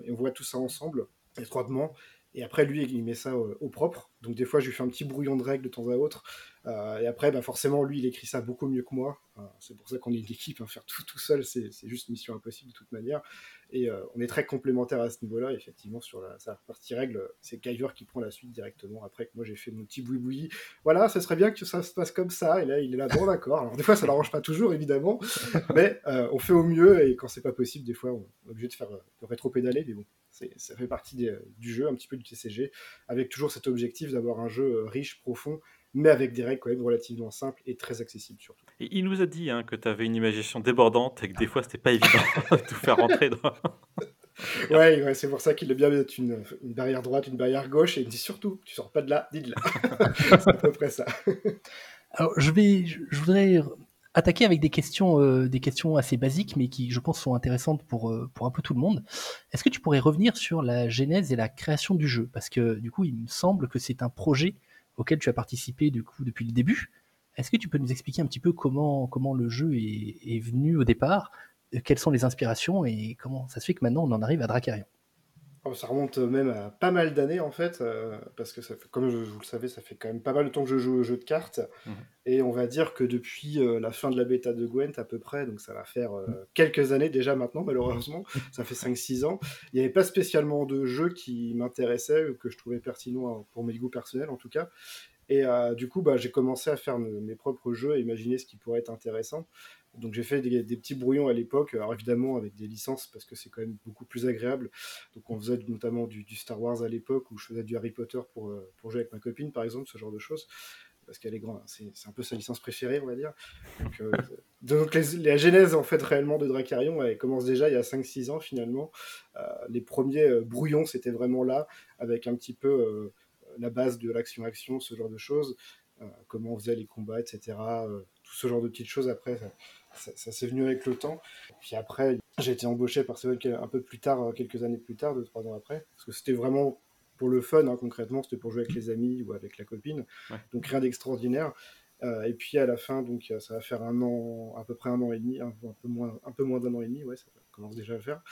C: et on voit tout ça ensemble, étroitement. Et après, lui, il met ça au, propre. Donc, des fois, je lui fais un petit brouillon de règles de temps à autre. Et après, bah, forcément, lui, il écrit ça beaucoup mieux que moi. c'est pour ça qu'on est une équipe. Hein. Faire tout tout seul, c'est juste mission impossible de toute manière. Et euh, on est très complémentaires à ce niveau-là. Effectivement, sur la, partie règle, c'est Kyver qui prend la suite directement après que moi j'ai fait mon petit boui-boui. Voilà, ça serait bien que ça se passe comme ça. Et là, il est là, bon, d'accord. Alors, des fois, ça l'arrange pas toujours, évidemment. mais euh, on fait au mieux. Et quand c'est pas possible, des fois, on est obligé de faire euh, de rétro-pédaler. Mais bon, ça fait partie du jeu, un petit peu du TCG, avec toujours cet objectif d'avoir un jeu riche, profond mais avec des règles quand même relativement simples et très accessibles surtout.
A: Et il nous a dit hein, que tu avais une imagination débordante et que des fois c'était pas évident de tout faire rentrer dans.
C: ouais, ouais c'est pour ça qu'il aime bien mettre une, une, barrière droite, une barrière gauche, et il me dit surtout, tu sors pas de là, dis de là. c'est à peu près ça.
B: Alors, je, vais, je, voudrais attaquer avec des questions, euh, des questions assez basiques, mais qui, je pense, sont intéressantes pour, euh, pour un peu tout le monde. Est-ce que tu pourrais revenir sur la genèse et la création du jeu? Parce que, du coup, il me semble que c'est un projet auquel tu as participé du coup depuis le début. Est-ce que tu peux nous expliquer un petit peu comment, comment le jeu est, venu au départ, euh, quelles sont les inspirations et comment ça se fait que maintenant on en arrive à Dracarion
C: Oh, ça remonte même à pas mal d'années en fait, euh, parce que ça comme je, vous le savez, ça fait quand même pas mal de temps que je joue au jeu de cartes, mhm. et on va dire que depuis euh, la fin de la bêta de Gwent à peu près, donc ça va faire euh, quelques années déjà maintenant malheureusement, ça fait 5-6 ans, il n'y avait pas spécialement de jeu qui m'intéressait, ou que je trouvais pertinent pour mes goûts personnels en tout cas, et du coup bah, j'ai commencé à faire mes propres jeux, à imaginer ce qui pourrait être intéressant, donc j'ai fait des, petits brouillons à l'époque, alors évidemment avec des licences parce que c'est quand même beaucoup plus agréable. Donc on faisait notamment du, Star Wars à l'époque où je faisais du Harry Potter pour, euh, pour jouer avec ma copine par exemple, ce genre de choses. Parce qu'elle est grande, c'est un peu sa licence préférée, on va dire. Donc, euh, donc la genèse en fait réellement de Dracarion, elle commence déjà il y a 5-6 ans finalement. Euh, les premiers brouillons c'était vraiment là, avec un petit peu la base de l'action-action, ce genre de choses. comment on faisait les combats, etc. tout ce genre de petites choses après s'est venu avec le temps. Puis après, j'ai été embauché par Seven un peu plus tard, euh, quelques années plus tard, deux, trois ans après, parce que c'était vraiment pour le fun, hein, concrètement, c'était pour jouer avec les amis ou avec la copine. Donc rien d'extraordinaire. Euh, et puis à la fin, donc euh, ça va faire un an, à peu près un an et demi, un, peu moins, un peu moins d'un an et demi, ouais, ça commence déjà à faire.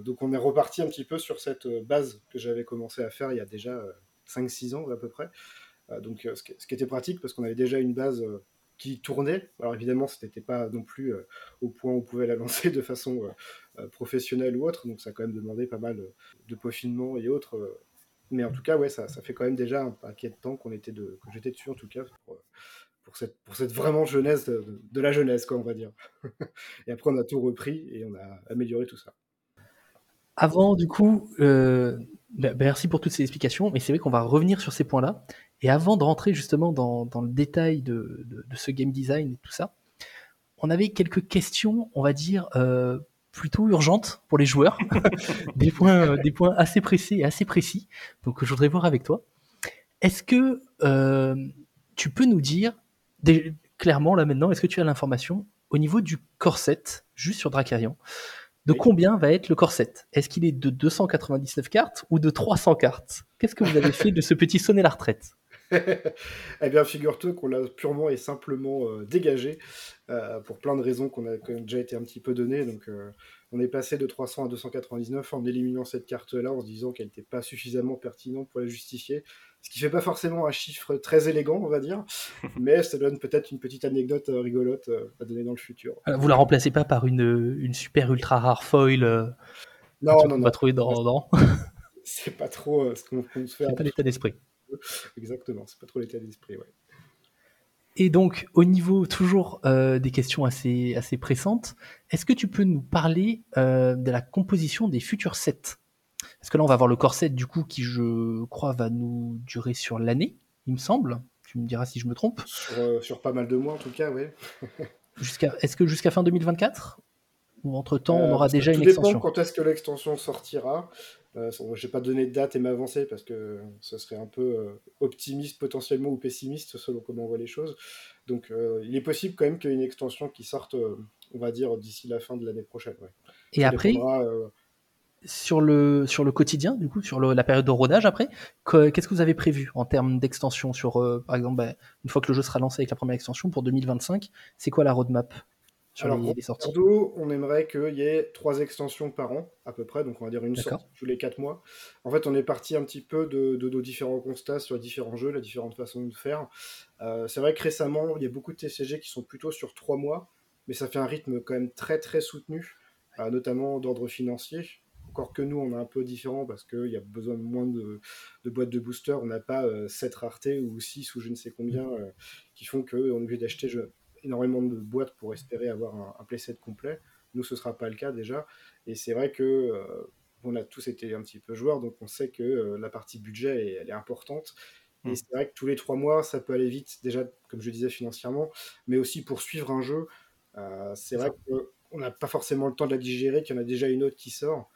C: donc on est reparti un petit peu sur cette base que j'avais commencé à faire il y a déjà 5-6 ans à peu près. donc ce qui, ce, qui, était pratique parce qu'on avait déjà une base qui tournait. Alors évidemment, ce n'était pas non plus euh, au point où on pouvait la lancer de façon euh, euh, professionnelle ou autre, donc ça quand même demandé pas mal de peaufinement et autres. Mais en tout cas, ouais, ça, ça fait quand même déjà un paquet de temps qu'on était de, que j'étais dessus en tout cas pour, pour, cette, pour cette vraiment jeunesse de, la jeunesse, quoi, on va dire. et après, on a tout repris et on a amélioré tout ça.
B: Avant, du coup, bah, bah, merci pour toutes ces explications, mais c'est vrai qu'on va revenir sur ces points-là. Et avant de rentrer justement dans, le détail de, ce game design et tout ça, on avait quelques questions, on va dire, euh, plutôt urgentes pour les joueurs, des, points, euh, des points assez pressés et assez précis, donc je voudrais voir avec toi. Est-ce que euh, tu peux nous dire, clairement là maintenant, est-ce que tu as l'information au niveau du corset, juste sur Dracarion, de combien va être le corset? Est-ce qu'il est de 299 cartes ou de 300 cartes? Qu'est-ce que vous avez fait de ce petit sonnet la retraite?
C: eh bien, figure-toi qu'on l'a purement et simplement euh, dégagé euh, pour plein de raisons qu'on a, déjà été un petit peu données. Donc, euh, on est passé de 300 à 299 en éliminant cette carte-là, en se disant qu'elle n'était pas suffisamment pertinente pour la justifier. Ce qui fait pas forcément un chiffre très élégant, on va dire, mais ça donne peut-être une petite anecdote rigolote à donner dans le futur.
B: Vous la remplacez pas par une, une super ultra rare foil
C: Non, non,
B: on va trouver dans.
C: C'est pas trop ce qu'on peut faire.
B: C'est pas l'état d'esprit.
C: Exactement, c'est pas trop l'état d'esprit, ouais.
B: Et donc, au niveau toujours euh, des questions assez, assez pressantes, est-ce que tu peux nous parler euh, de la composition des futurs sets? Parce que là, on va avoir le corset, du coup, qui, je crois, va nous durer sur l'année, il me semble. Tu me diras si je me trompe.
C: Sur, sur pas mal de mois en tout cas, oui.
B: Jusqu'à, est-ce que jusqu'à fin 2024 Ou entre-temps, on aura
C: Euh,
B: déjà une
C: dépend
B: extension
C: quand est-ce que l'extension sortira. Euh, je n'ai pas donné de date et m'avancer parce que ce serait un peu euh, optimiste potentiellement ou pessimiste selon comment on voit les choses. Donc euh, il est possible quand même qu'il y ait une extension qui sorte, euh, on va dire, d'ici la fin de l'année prochaine. ouais.
B: Et
C: Ça
B: après, sur le, sur le quotidien, du coup, sur le- la période de rodage après, que- qu'est-ce que vous avez prévu en termes d'extension sur, par exemple, bah, une fois que le jeu sera lancé avec la première extension pour 2025, c'est quoi la roadmap? Sur
C: Alors,
B: les,
C: grosso
B: les sorties
C: modo, on aimerait qu'il y ait trois extensions par an, à peu près, donc on va dire une sorte tous les quatre mois. En fait, on est parti un petit peu de, de nos différents constats sur les différents jeux, les différentes façons de faire. Euh, c'est vrai que récemment, il y a beaucoup de TCG qui sont plutôt sur trois mois, mais ça fait un rythme quand même très très soutenu, euh, notamment d'ordre financier. Encore que nous, on est un peu différent parce qu'il y a besoin de moins de, de boîtes de booster. On n'a pas euh, 7 raretés ou 6 ou je ne sais combien euh, qui font qu'on est obligé d'acheter énormément de boîtes pour espérer avoir un, un playset complet. Nous, ce ne sera pas le cas déjà. Et c'est vrai que euh, on a tous été un petit peu joueurs, donc on sait que euh, la partie budget, est- elle est importante.
A: Mm.
C: Et c'est vrai que tous les trois mois, ça peut aller vite, déjà, comme je disais, financièrement, mais aussi pour suivre un jeu. Euh, c'est vrai qu'on n'a pas forcément le temps de la digérer, qu'il y en a déjà une autre qui sort.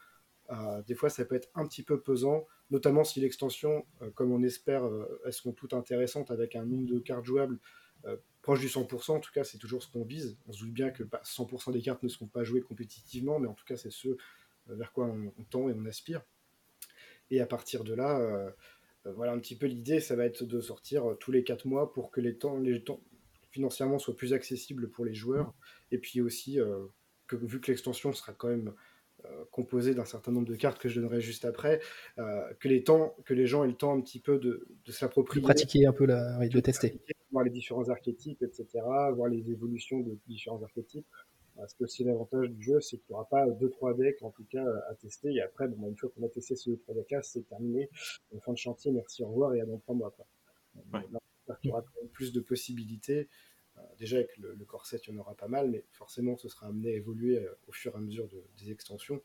C: Euh, des fois, ça peut être un petit peu pesant, notamment si l'extension, euh, comme on espère, elles seront toutes intéressantes avec un nombre de cartes jouables proche du 100%. En tout cas, c'est toujours ce qu'on vise. On se doute bien que bah, 100% des cartes ne seront pas jouées compétitivement, mais en tout cas, c'est ce euh, vers quoi on, on tend et on aspire. Et à partir de là, euh, euh, voilà un petit peu l'idée, ça va être de sortir tous les 4 mois pour que les temps, les temps financièrement soient plus accessibles pour les joueurs. Et puis aussi, euh, que, vu que l'extension sera quand même euh, composée d'un certain nombre de cartes que je donnerai juste après, que, les temps, que les gens aient le temps un petit peu de, de
B: De
C: s'approprier
B: pratiquer un peu, la, oui, de le tester.
C: Voir les différents archétypes, etc., voir les évolutions de différents archétypes. Parce que aussi l'avantage du jeu, c'est qu'il n'y aura pas 2-3 decks en tout cas à tester. Et après, bon, bah, une fois qu'on a testé ces 2-3 decks-là, c'est terminé. Donc, fin de chantier, merci, au revoir et à dans 3 mois. Quoi.
A: Ouais.
C: Là, j'espère qu'il y aura quand même plus de possibilités. Euh, déjà, avec le, le corset, il y en aura pas mal, mais forcément, ce sera amené à évoluer euh, au fur et à mesure de- des extensions.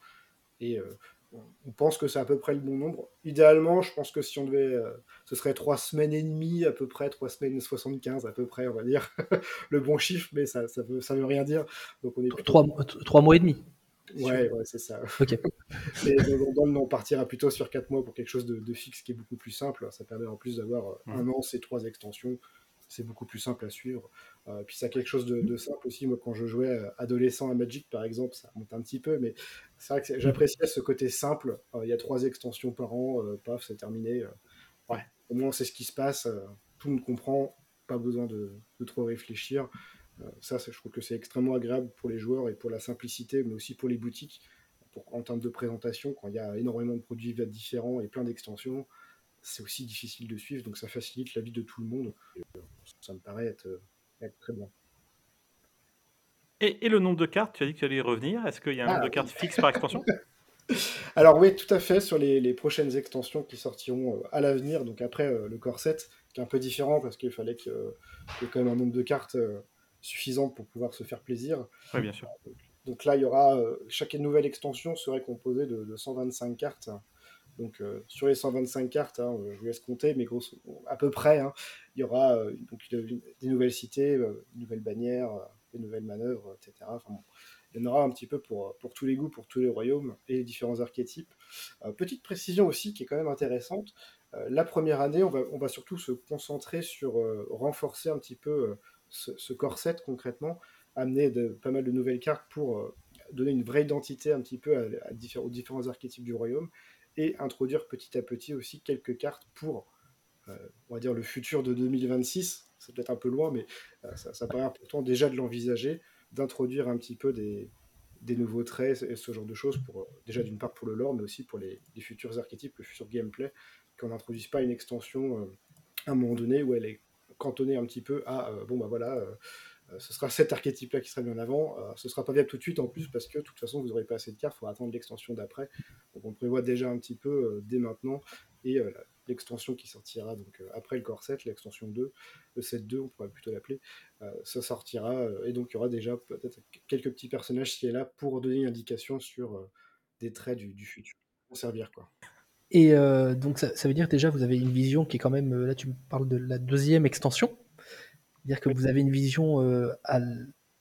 C: Et euh, on- pense que c'est à peu près le bon nombre. Idéalement, je pense que si on devait, euh, ce serait 3 semaines et demie, à peu près, 3 semaines 75, à peu près, on va dire. le bon chiffre, mais ça, ça, veut, ça veut rien dire. Donc on est plutôt...
B: Trois, mois- trois mois et demi.
C: Ouais, ouais, c'est ça.
B: Ok.
C: Mais dans, dans le on partira plutôt sur 4 mois pour quelque chose de, de fixe qui est beaucoup plus simple. Ça permet en plus d'avoir euh, un an, ces trois extensions. C'est beaucoup plus simple à suivre. Euh, puis ça a quelque chose de, simple aussi. Moi, quand je jouais euh, adolescent à Magic, par exemple, ça remonte un petit peu, mais c'est vrai que c'est- j'appréciais ce côté simple. Euh, Il y a trois extensions par an, paf, c'est terminé. Ouais, au moins sait ce qui se passe. tout le monde comprend. Pas besoin de, de trop réfléchir. Ça, c'est- je trouve que c'est extrêmement agréable pour les joueurs et pour la simplicité, mais aussi pour les boutiques pour, en termes de présentation, quand il y a énormément de produits différents et plein d'extensions, c'est aussi difficile de suivre, donc ça facilite la vie de tout le monde. Euh, ça me paraît être, euh, être très bien.
A: Et, et le nombre de cartes, tu as dit que tu allais y revenir. Est-ce qu'il y a un
C: Ah,
A: nombre de cartes fixe par extension?
C: Alors oui, tout à fait, sur les, les prochaines extensions qui sortiront euh, à l'avenir, donc après le corset, qui est un peu différent parce qu'il fallait qu'il y ait quand même un nombre de cartes suffisant pour pouvoir se faire plaisir.
A: Oui, bien sûr.
C: Donc là, il y aura chaque nouvelle extension serait composée de, de 125 cartes. Donc euh, sur les 125 cartes, hein, je vous laisse compter, mais grosso, à peu près, hein, il y aura euh, donc, des nouvelles cités, euh, des nouvelles bannières, euh, des nouvelles manœuvres, etc. Il y en aura un petit peu pour, pour tous les goûts, pour tous les royaumes et les différents archétypes. Euh, petite précision aussi qui est quand même intéressante. euh, la première année, on va, on va surtout se concentrer sur euh, renforcer un petit peu euh, ce, corset concrètement, amener pas mal de nouvelles cartes pour euh, donner une vraie identité un petit peu aux différents archétypes du royaume et introduire petit à petit aussi quelques cartes pour, euh, on va dire, le futur de 2026. C'est peut-être un peu loin, mais euh, ça, ça paraît important déjà de l'envisager, d'introduire un petit peu des, nouveaux traits et ce genre de choses, pour, euh, déjà d'une part pour le lore, mais aussi pour les, futurs archétypes, le futur gameplay, qu'on n'introduise pas une extension à un moment donné où elle est cantonnée un petit peu à, bon bah voilà, ce sera cet archétype-là qui sera mis en avant. Euh, ce sera pas viable tout de suite en plus parce que de toute façon vous n'aurez pas assez de cartes, il faudra attendre l'extension d'après. Donc on prévoit déjà un petit peu euh, dès maintenant et euh, l'extension qui sortira donc euh, après le corset, l'extension 2, le set 2 on pourrait plutôt l'appeler, euh, ça sortira euh, et donc il y aura déjà peut-être quelques petits personnages qui est là pour donner une indication sur euh, des traits du, futur, pour servir quoi.
B: Et euh, donc ça, ça veut dire déjà vous avez une vision qui est quand même, euh, là tu me parles de la deuxième extension, c'est-à-dire que vous avez une vision euh, à,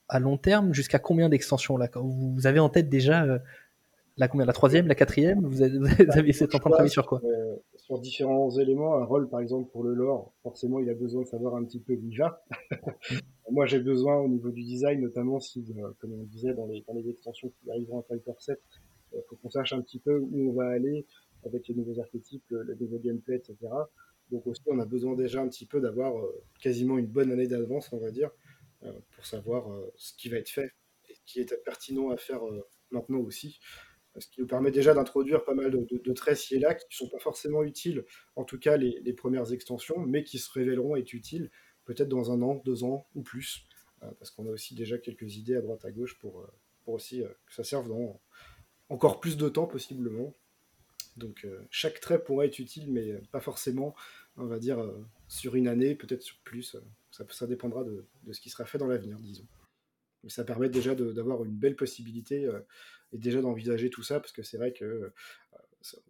B: à long terme, jusqu'à combien d'extensions là vous, avez en tête déjà euh, la combien, la troisième, la quatrième, vous avez, vous avez cette en train de travailler sur quoi?
C: Euh, sur différents éléments, un rôle par exemple pour le lore, forcément il a besoin de savoir un petit peu où il va. Moi j'ai besoin au niveau du design, notamment si, euh, comme on disait dans les, dans les extensions qui arriveront à Fighter 7, il faut qu'on sache un petit peu où on va aller avec les nouveaux archétypes, le, le nouveau gameplay, etc. Donc aussi on a besoin déjà un petit peu d'avoir euh, quasiment une bonne année d'avance, on va dire, euh, pour savoir euh, ce qui va être fait et ce qui est pertinent à faire maintenant aussi ce qui nous permet déjà d'introduire pas mal de, traits ci et là qui ne sont pas forcément utiles, en tout cas les, premières extensions, mais qui se révéleront être utiles peut-être dans un an, deux ans ou plus, parce qu'on a aussi déjà quelques idées à droite à gauche pour, pour aussi que ça serve dans encore plus de temps possiblement. Donc chaque trait pourrait être utile, mais pas forcément, on va dire, euh, sur une année, peut-être sur plus. euh, ça, dépendra de, ce qui sera fait dans l'avenir, disons. Mais ça permet déjà d'avoir une belle possibilité euh, et déjà d'envisager tout ça, parce que c'est vrai que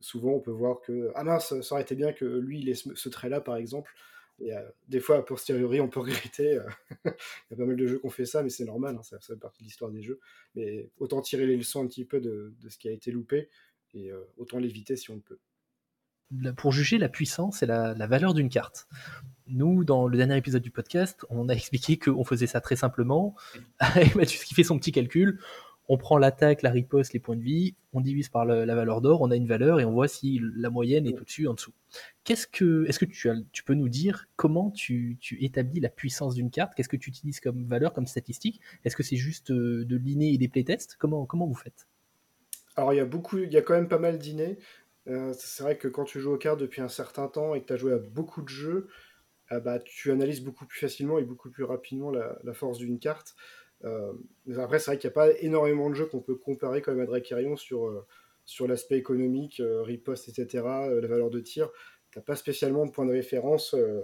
C: souvent on peut voir que ah mince, ça aurait été bien que lui il ait ce, trait-là par exemple. Et des fois, a posteriori, on peut regretter. Il y a pas mal de jeux qui ont fait ça, mais c'est normal, hein, ça, fait partie de l'histoire des jeux. Mais autant tirer les leçons un petit peu de, ce qui a été loupé et autant l'éviter si on le peut.
B: Pour juger la puissance et la, la valeur d'une carte. Nous, dans le dernier épisode du podcast, on a expliqué qu'on faisait ça très simplement. Avec Mathieu qui fait son petit calcul, on prend l'attaque, la riposte, les points de vie, on divise par le- la valeur d'or, on a une valeur et on voit si la moyenne est au-dessus ou en dessous. Qu'est-ce que, est-ce que tu, as- tu peux nous dire comment tu, tu établis la puissance d'une carte? Qu'est-ce que tu utilises comme valeur, comme statistique? Est-ce que c'est juste euh, de l'inné et des playtests? Comment, comment vous faites?
C: Alors il y a beaucoup, il y a quand même pas mal d'inné. Euh, c'est vrai que quand tu joues aux cartes depuis un certain temps et que tu as joué à beaucoup de jeux, ah bah, tu analyses beaucoup plus facilement et beaucoup plus rapidement la, la force d'une carte. Euh, mais après, c'est vrai qu'il n'y a pas énormément de jeux qu'on peut comparer quand même à Dracarion sur, euh, sur l'aspect économique, euh, riposte, etc., euh, la valeur de tir. Tu n'as pas spécialement de point de référence. euh,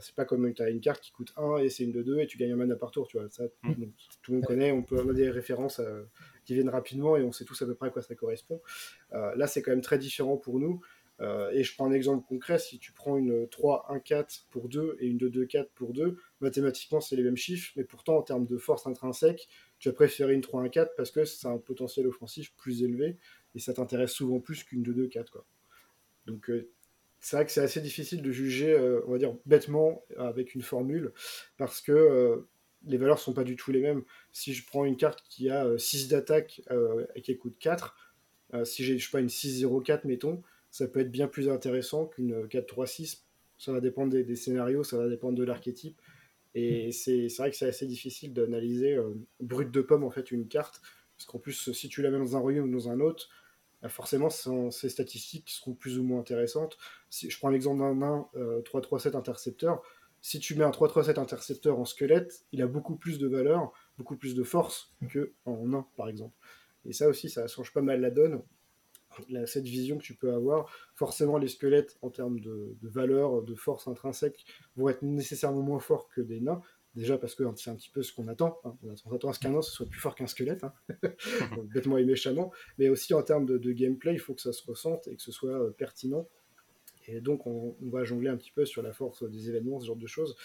C: c'est pas comme tu as une carte qui coûte 1 et c'est une de 2 et tu gagnes un mana par tour. Tu vois. Ça,
A: Mm.
C: bon, tout le monde connaît, on peut avoir des références euh, viennent rapidement et on sait tous à peu près à quoi ça correspond. Euh, là, c'est quand même très différent pour nous. Euh, et je prends un exemple concret, si tu prends une 3-1-4 pour 2 et une 2-2-4 pour 2, mathématiquement c'est les mêmes chiffres, mais pourtant en termes de force intrinsèque, tu as préféré une 3-1-4 parce que c'est un potentiel offensif plus élevé et ça t'intéresse souvent plus qu'une 2-2-4. Quoi. Donc euh, c'est vrai que c'est assez difficile de juger, euh, on va dire bêtement, avec une formule, parce que les valeurs sont pas du tout les mêmes. Si je prends une carte qui a 6 d'attaque euh, et qui coûte 4, euh, si j'ai je sais pas, une 6-0-4, mettons, ça peut être bien plus intéressant qu'une 4-3-6. Ça va dépendre des, des, scénarios, ça va dépendre de l'archétype. Et c'est vrai que c'est assez difficile d'analyser euh, brut de pomme en fait une carte, parce qu'en plus, si tu la mets dans un royaume ou dans un autre, bah forcément, ces statistiques seront plus ou moins intéressantes. Si je prends l'exemple d'un nain euh, 3-3-7 intercepteur, si tu mets un 3-3-7 intercepteur en squelette, il a beaucoup plus de valeur, beaucoup plus de force que en nain, par exemple. Et ça aussi, ça change pas mal la donne la, cette vision que tu peux avoir, forcément les squelettes en termes de, de, valeur, de force intrinsèque vont être nécessairement moins forts que des nains. Déjà parce que c'est un petit peu ce qu'on attend. Hein. On attend à ce qu'un nain soit plus fort qu'un squelette, hein. bêtement et méchamment. Mais aussi en termes de, de, gameplay, il faut que ça se ressente et que ce soit euh, pertinent. Et donc on, on, va jongler un petit peu sur la force des événements, ce genre de choses.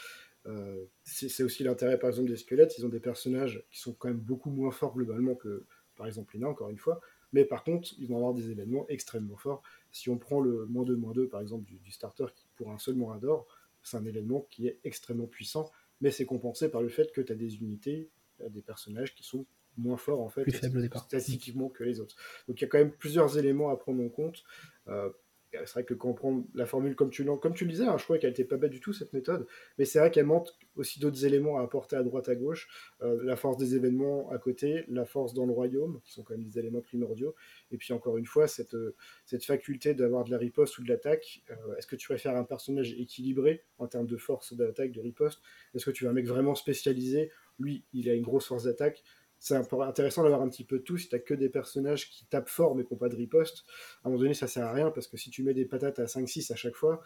C: Euh, c'est aussi l'intérêt par exemple des squelettes. Ils ont des personnages qui sont quand même beaucoup moins forts globalement que par exemple les nains, encore une fois. Mais par contre, ils vont avoir des événements extrêmement forts. Si on prend le moins 2, moins 2, par exemple, du, du starter qui, pour un seul moins d'or, c'est un événement qui est extrêmement puissant, mais c'est compensé par le fait que tu as des unités, des personnages qui sont moins forts, en fait,
B: Plus faible au départ.
C: statistiquement que les autres. Donc il y a quand même plusieurs éléments à prendre en compte. Euh, c'est vrai que prend la formule comme tu, le disais, hein, je crois qu'elle n'était pas bête du tout cette méthode, mais c'est vrai qu'elle manque aussi d'autres éléments à apporter à droite à gauche, euh, la force des événements à côté, la force dans le royaume, qui sont quand même des éléments primordiaux, et puis encore une fois, cette, euh, faculté d'avoir de la riposte ou de l'attaque, euh, est-ce que tu préfères un personnage équilibré en termes de force d'attaque, de riposte? Est-ce que tu veux un mec vraiment spécialisé? Lui, il a une grosse force d'attaque, c'est intéressant d'avoir un petit peu de tout. Si t'as que des personnages qui tapent fort mais qui n'ont pas de riposte, à un moment donné, ça sert à rien parce que si tu mets des patates à 5-6 à chaque fois,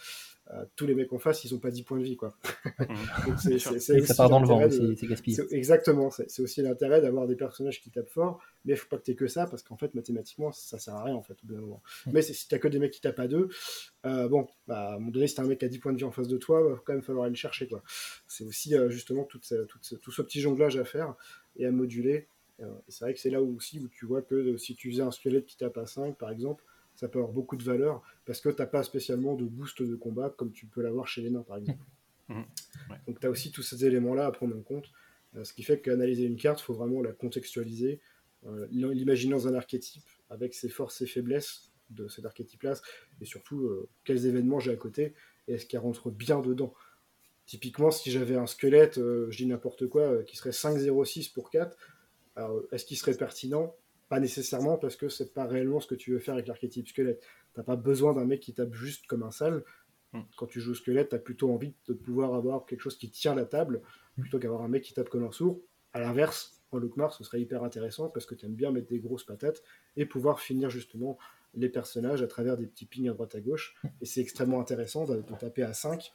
C: euh, tous les mecs en face, ils n'ont pas 10 points de vie. Quoi.
B: c'est, ça part dans le vent, c'est gaspillé.
C: Exactement, c'est aussi l'intérêt d'avoir des personnages qui tapent fort, mais il faut pas que tu aies que ça, parce qu'en fait, mathématiquement, ça sert à rien en fait, au bout d'un moment. Mm. Mais si tu que des mecs qui tapent à deux, euh, bon, bah, à un moment donné, si tu un mec qui a 10 points de vie en face de toi, il va quand même falloir aller le chercher. Quoi. C'est aussi euh, justement tout, tout ce petit jonglage à faire et à moduler. c'est vrai que c'est là aussi où tu vois que si tu faisais un squelette qui tape à 5, par exemple, ça peut avoir beaucoup de valeur parce que tu n'as pas spécialement de boost de combat comme tu peux l'avoir chez les nains, par exemple. Mmh. Mmh. Donc tu as aussi tous ces éléments-là à prendre en compte, euh, ce qui fait qu'analyser une carte, il faut vraiment la contextualiser, euh, l'imaginer dans un archétype avec ses forces et faiblesses de cet archétype-là, et surtout euh, quels événements j'ai à côté, et est-ce qu'il rentre bien dedans. Typiquement, si j'avais un squelette, je dis n'importe quoi, qui serait 5-0-6 pour 4, est-ce qu'il serait pertinent? Pas nécessairement parce que c'est pas réellement ce que tu veux faire avec l'archétype squelette. T'as pas besoin d'un mec qui tape juste comme un sale. Hmm. Quand tu joues squelette, tu as plutôt envie de pouvoir avoir quelque chose qui tient la table hmm. plutôt qu'avoir un mec qui tape comme un sourd. À l'inverse, en Lookmar, ce serait hyper intéressant parce que tu aimes bien mettre des grosses patates et pouvoir finir justement les personnages à travers des petits pings à droite à gauche. Hmm. Et c'est extrêmement intéressant de, taper à 5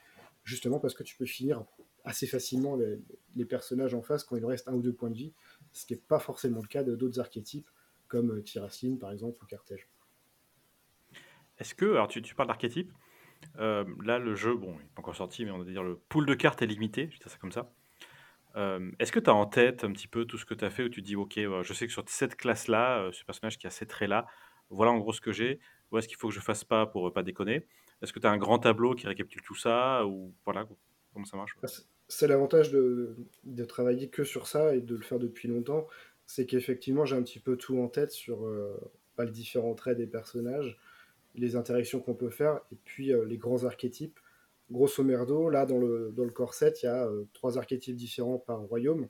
C: justement parce que tu peux finir assez facilement les, personnages en face quand il reste un ou deux points de vie, ce qui n'est pas forcément le cas d'autres archétypes comme euh, Tiracine par exemple ou Cartège.
A: Est-ce que, alors tu, parles d'archétype, euh, là le jeu, bon, il n'est pas encore sorti, mais on va dire le pool de cartes est limité, je dis ça comme ça. Euh, est-ce que tu as en tête un petit peu tout ce que tu as fait où tu dis, ok, je sais que sur cette classe-là, ce personnage qui a ces traits-là, voilà en gros ce que j'ai, ou est-ce qu'il faut que je fasse pas pour pas déconner? Est-ce que tu as un grand tableau qui récapitule tout ça, ou voilà, comment ça marche
C: C'est l'avantage de, travailler que sur ça et de le faire depuis longtemps, c'est qu'effectivement, j'ai un petit peu tout en tête sur euh, les différents traits des personnages, les interactions qu'on peut faire, et puis euh, les grands archétypes. Grosso merdo, là, dans le, dans le corset, il y a euh, trois archétypes différents par royaume.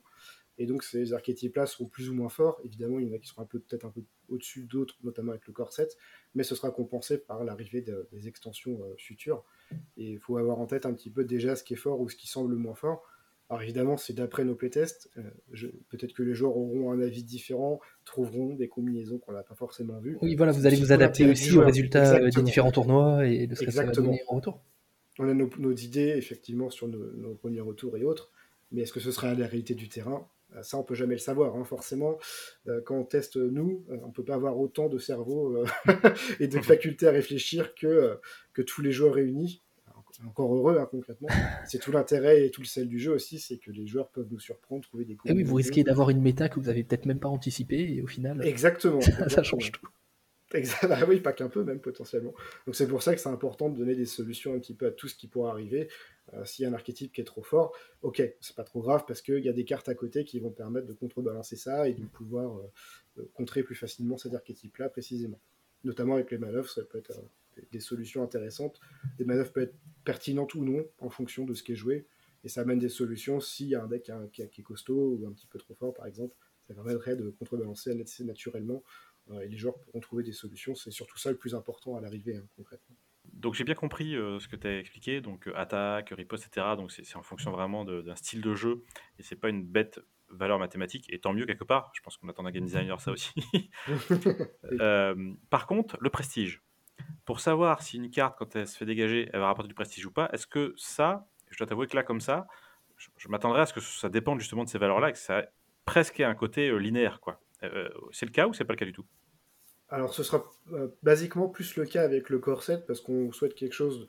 C: Et donc, ces archétypes-là seront plus ou moins forts. Évidemment, il y en a qui seront peut-être un peu au-dessus d'autres, notamment avec le corset, mais ce sera compensé par l'arrivée des extensions futures. Et il faut avoir en tête un petit peu déjà ce qui est fort ou ce qui semble moins fort alors évidemment, c'est d'après nos playtests. Euh, Peut-être que les joueurs auront un avis différent, trouveront des combinaisons qu'on n'a pas forcément vues.
B: Oui, voilà, vous allez vous adapter aussi aux résultats euh, des différents tournois et de ce que ça va donner en retour.
C: On a nos, idées, effectivement, sur nos, premiers retours et autres, mais est-ce que ce sera la réalité du terrain? euh, ça, on peut jamais le savoir. Hein, forcément, quand on teste nous, on peut pas avoir autant de cerveau et de facultés à réfléchir que, que tous les joueurs réunis encore heureux hein, concrètement. c'est tout l'intérêt et tout le sel du jeu aussi, c'est que les joueurs peuvent nous surprendre, trouver des
B: coups. Et oui, vous risquez d'avoir une méta que vous avez peut-être même pas anticipé et au final.
C: Exactement.
B: ça, change tout.
C: Exactement. Ah oui, pas qu'un peu même potentiellement. Donc c'est pour ça que c'est important de donner des solutions un petit peu à tout ce qui pourrait arriver. Euh, s'il y a un archétype qui est trop fort, ok, c'est pas trop grave parce qu'il y a des cartes à côté qui vont permettre de contrebalancer ça et de pouvoir euh, euh, contrer plus facilement cet archétype-là précisément. Notamment avec les manœuvres, ça peut être des solutions intéressantes. Des manœuvres peuvent être pertinentes ou non en fonction de ce qui est joué. Et ça amène des solutions s'il y a un deck qui, est costaud ou un petit peu trop fort, par exemple. Ça permettrait de contrebalancer naturellement euh, et les joueurs pourront trouver des solutions. C'est surtout ça le plus important à l'arrivée, hein, concrètement.
A: Donc j'ai bien compris euh, ce que tu as expliqué, donc euh, attaque, riposte, etc. Donc c'est en fonction vraiment d'un style de jeu et c'est pas une bête valeur mathématique et tant mieux quelque part. Je pense qu'on attend d'un game designer ça aussi. par contre, le prestige pour savoir si une carte, quand elle se fait dégager, elle va rapporter du prestige ou pas, est-ce que ça, je dois t'avouer que là, comme ça, je, m'attendrais à ce que ça dépende justement de ces valeurs-là, et que ça ait presque un côté euh, linéaire, quoi. Euh, c'est le cas ou c'est pas le cas du tout?
C: Alors, ce sera euh, basiquement plus le cas avec le corset, parce qu'on souhaite quelque chose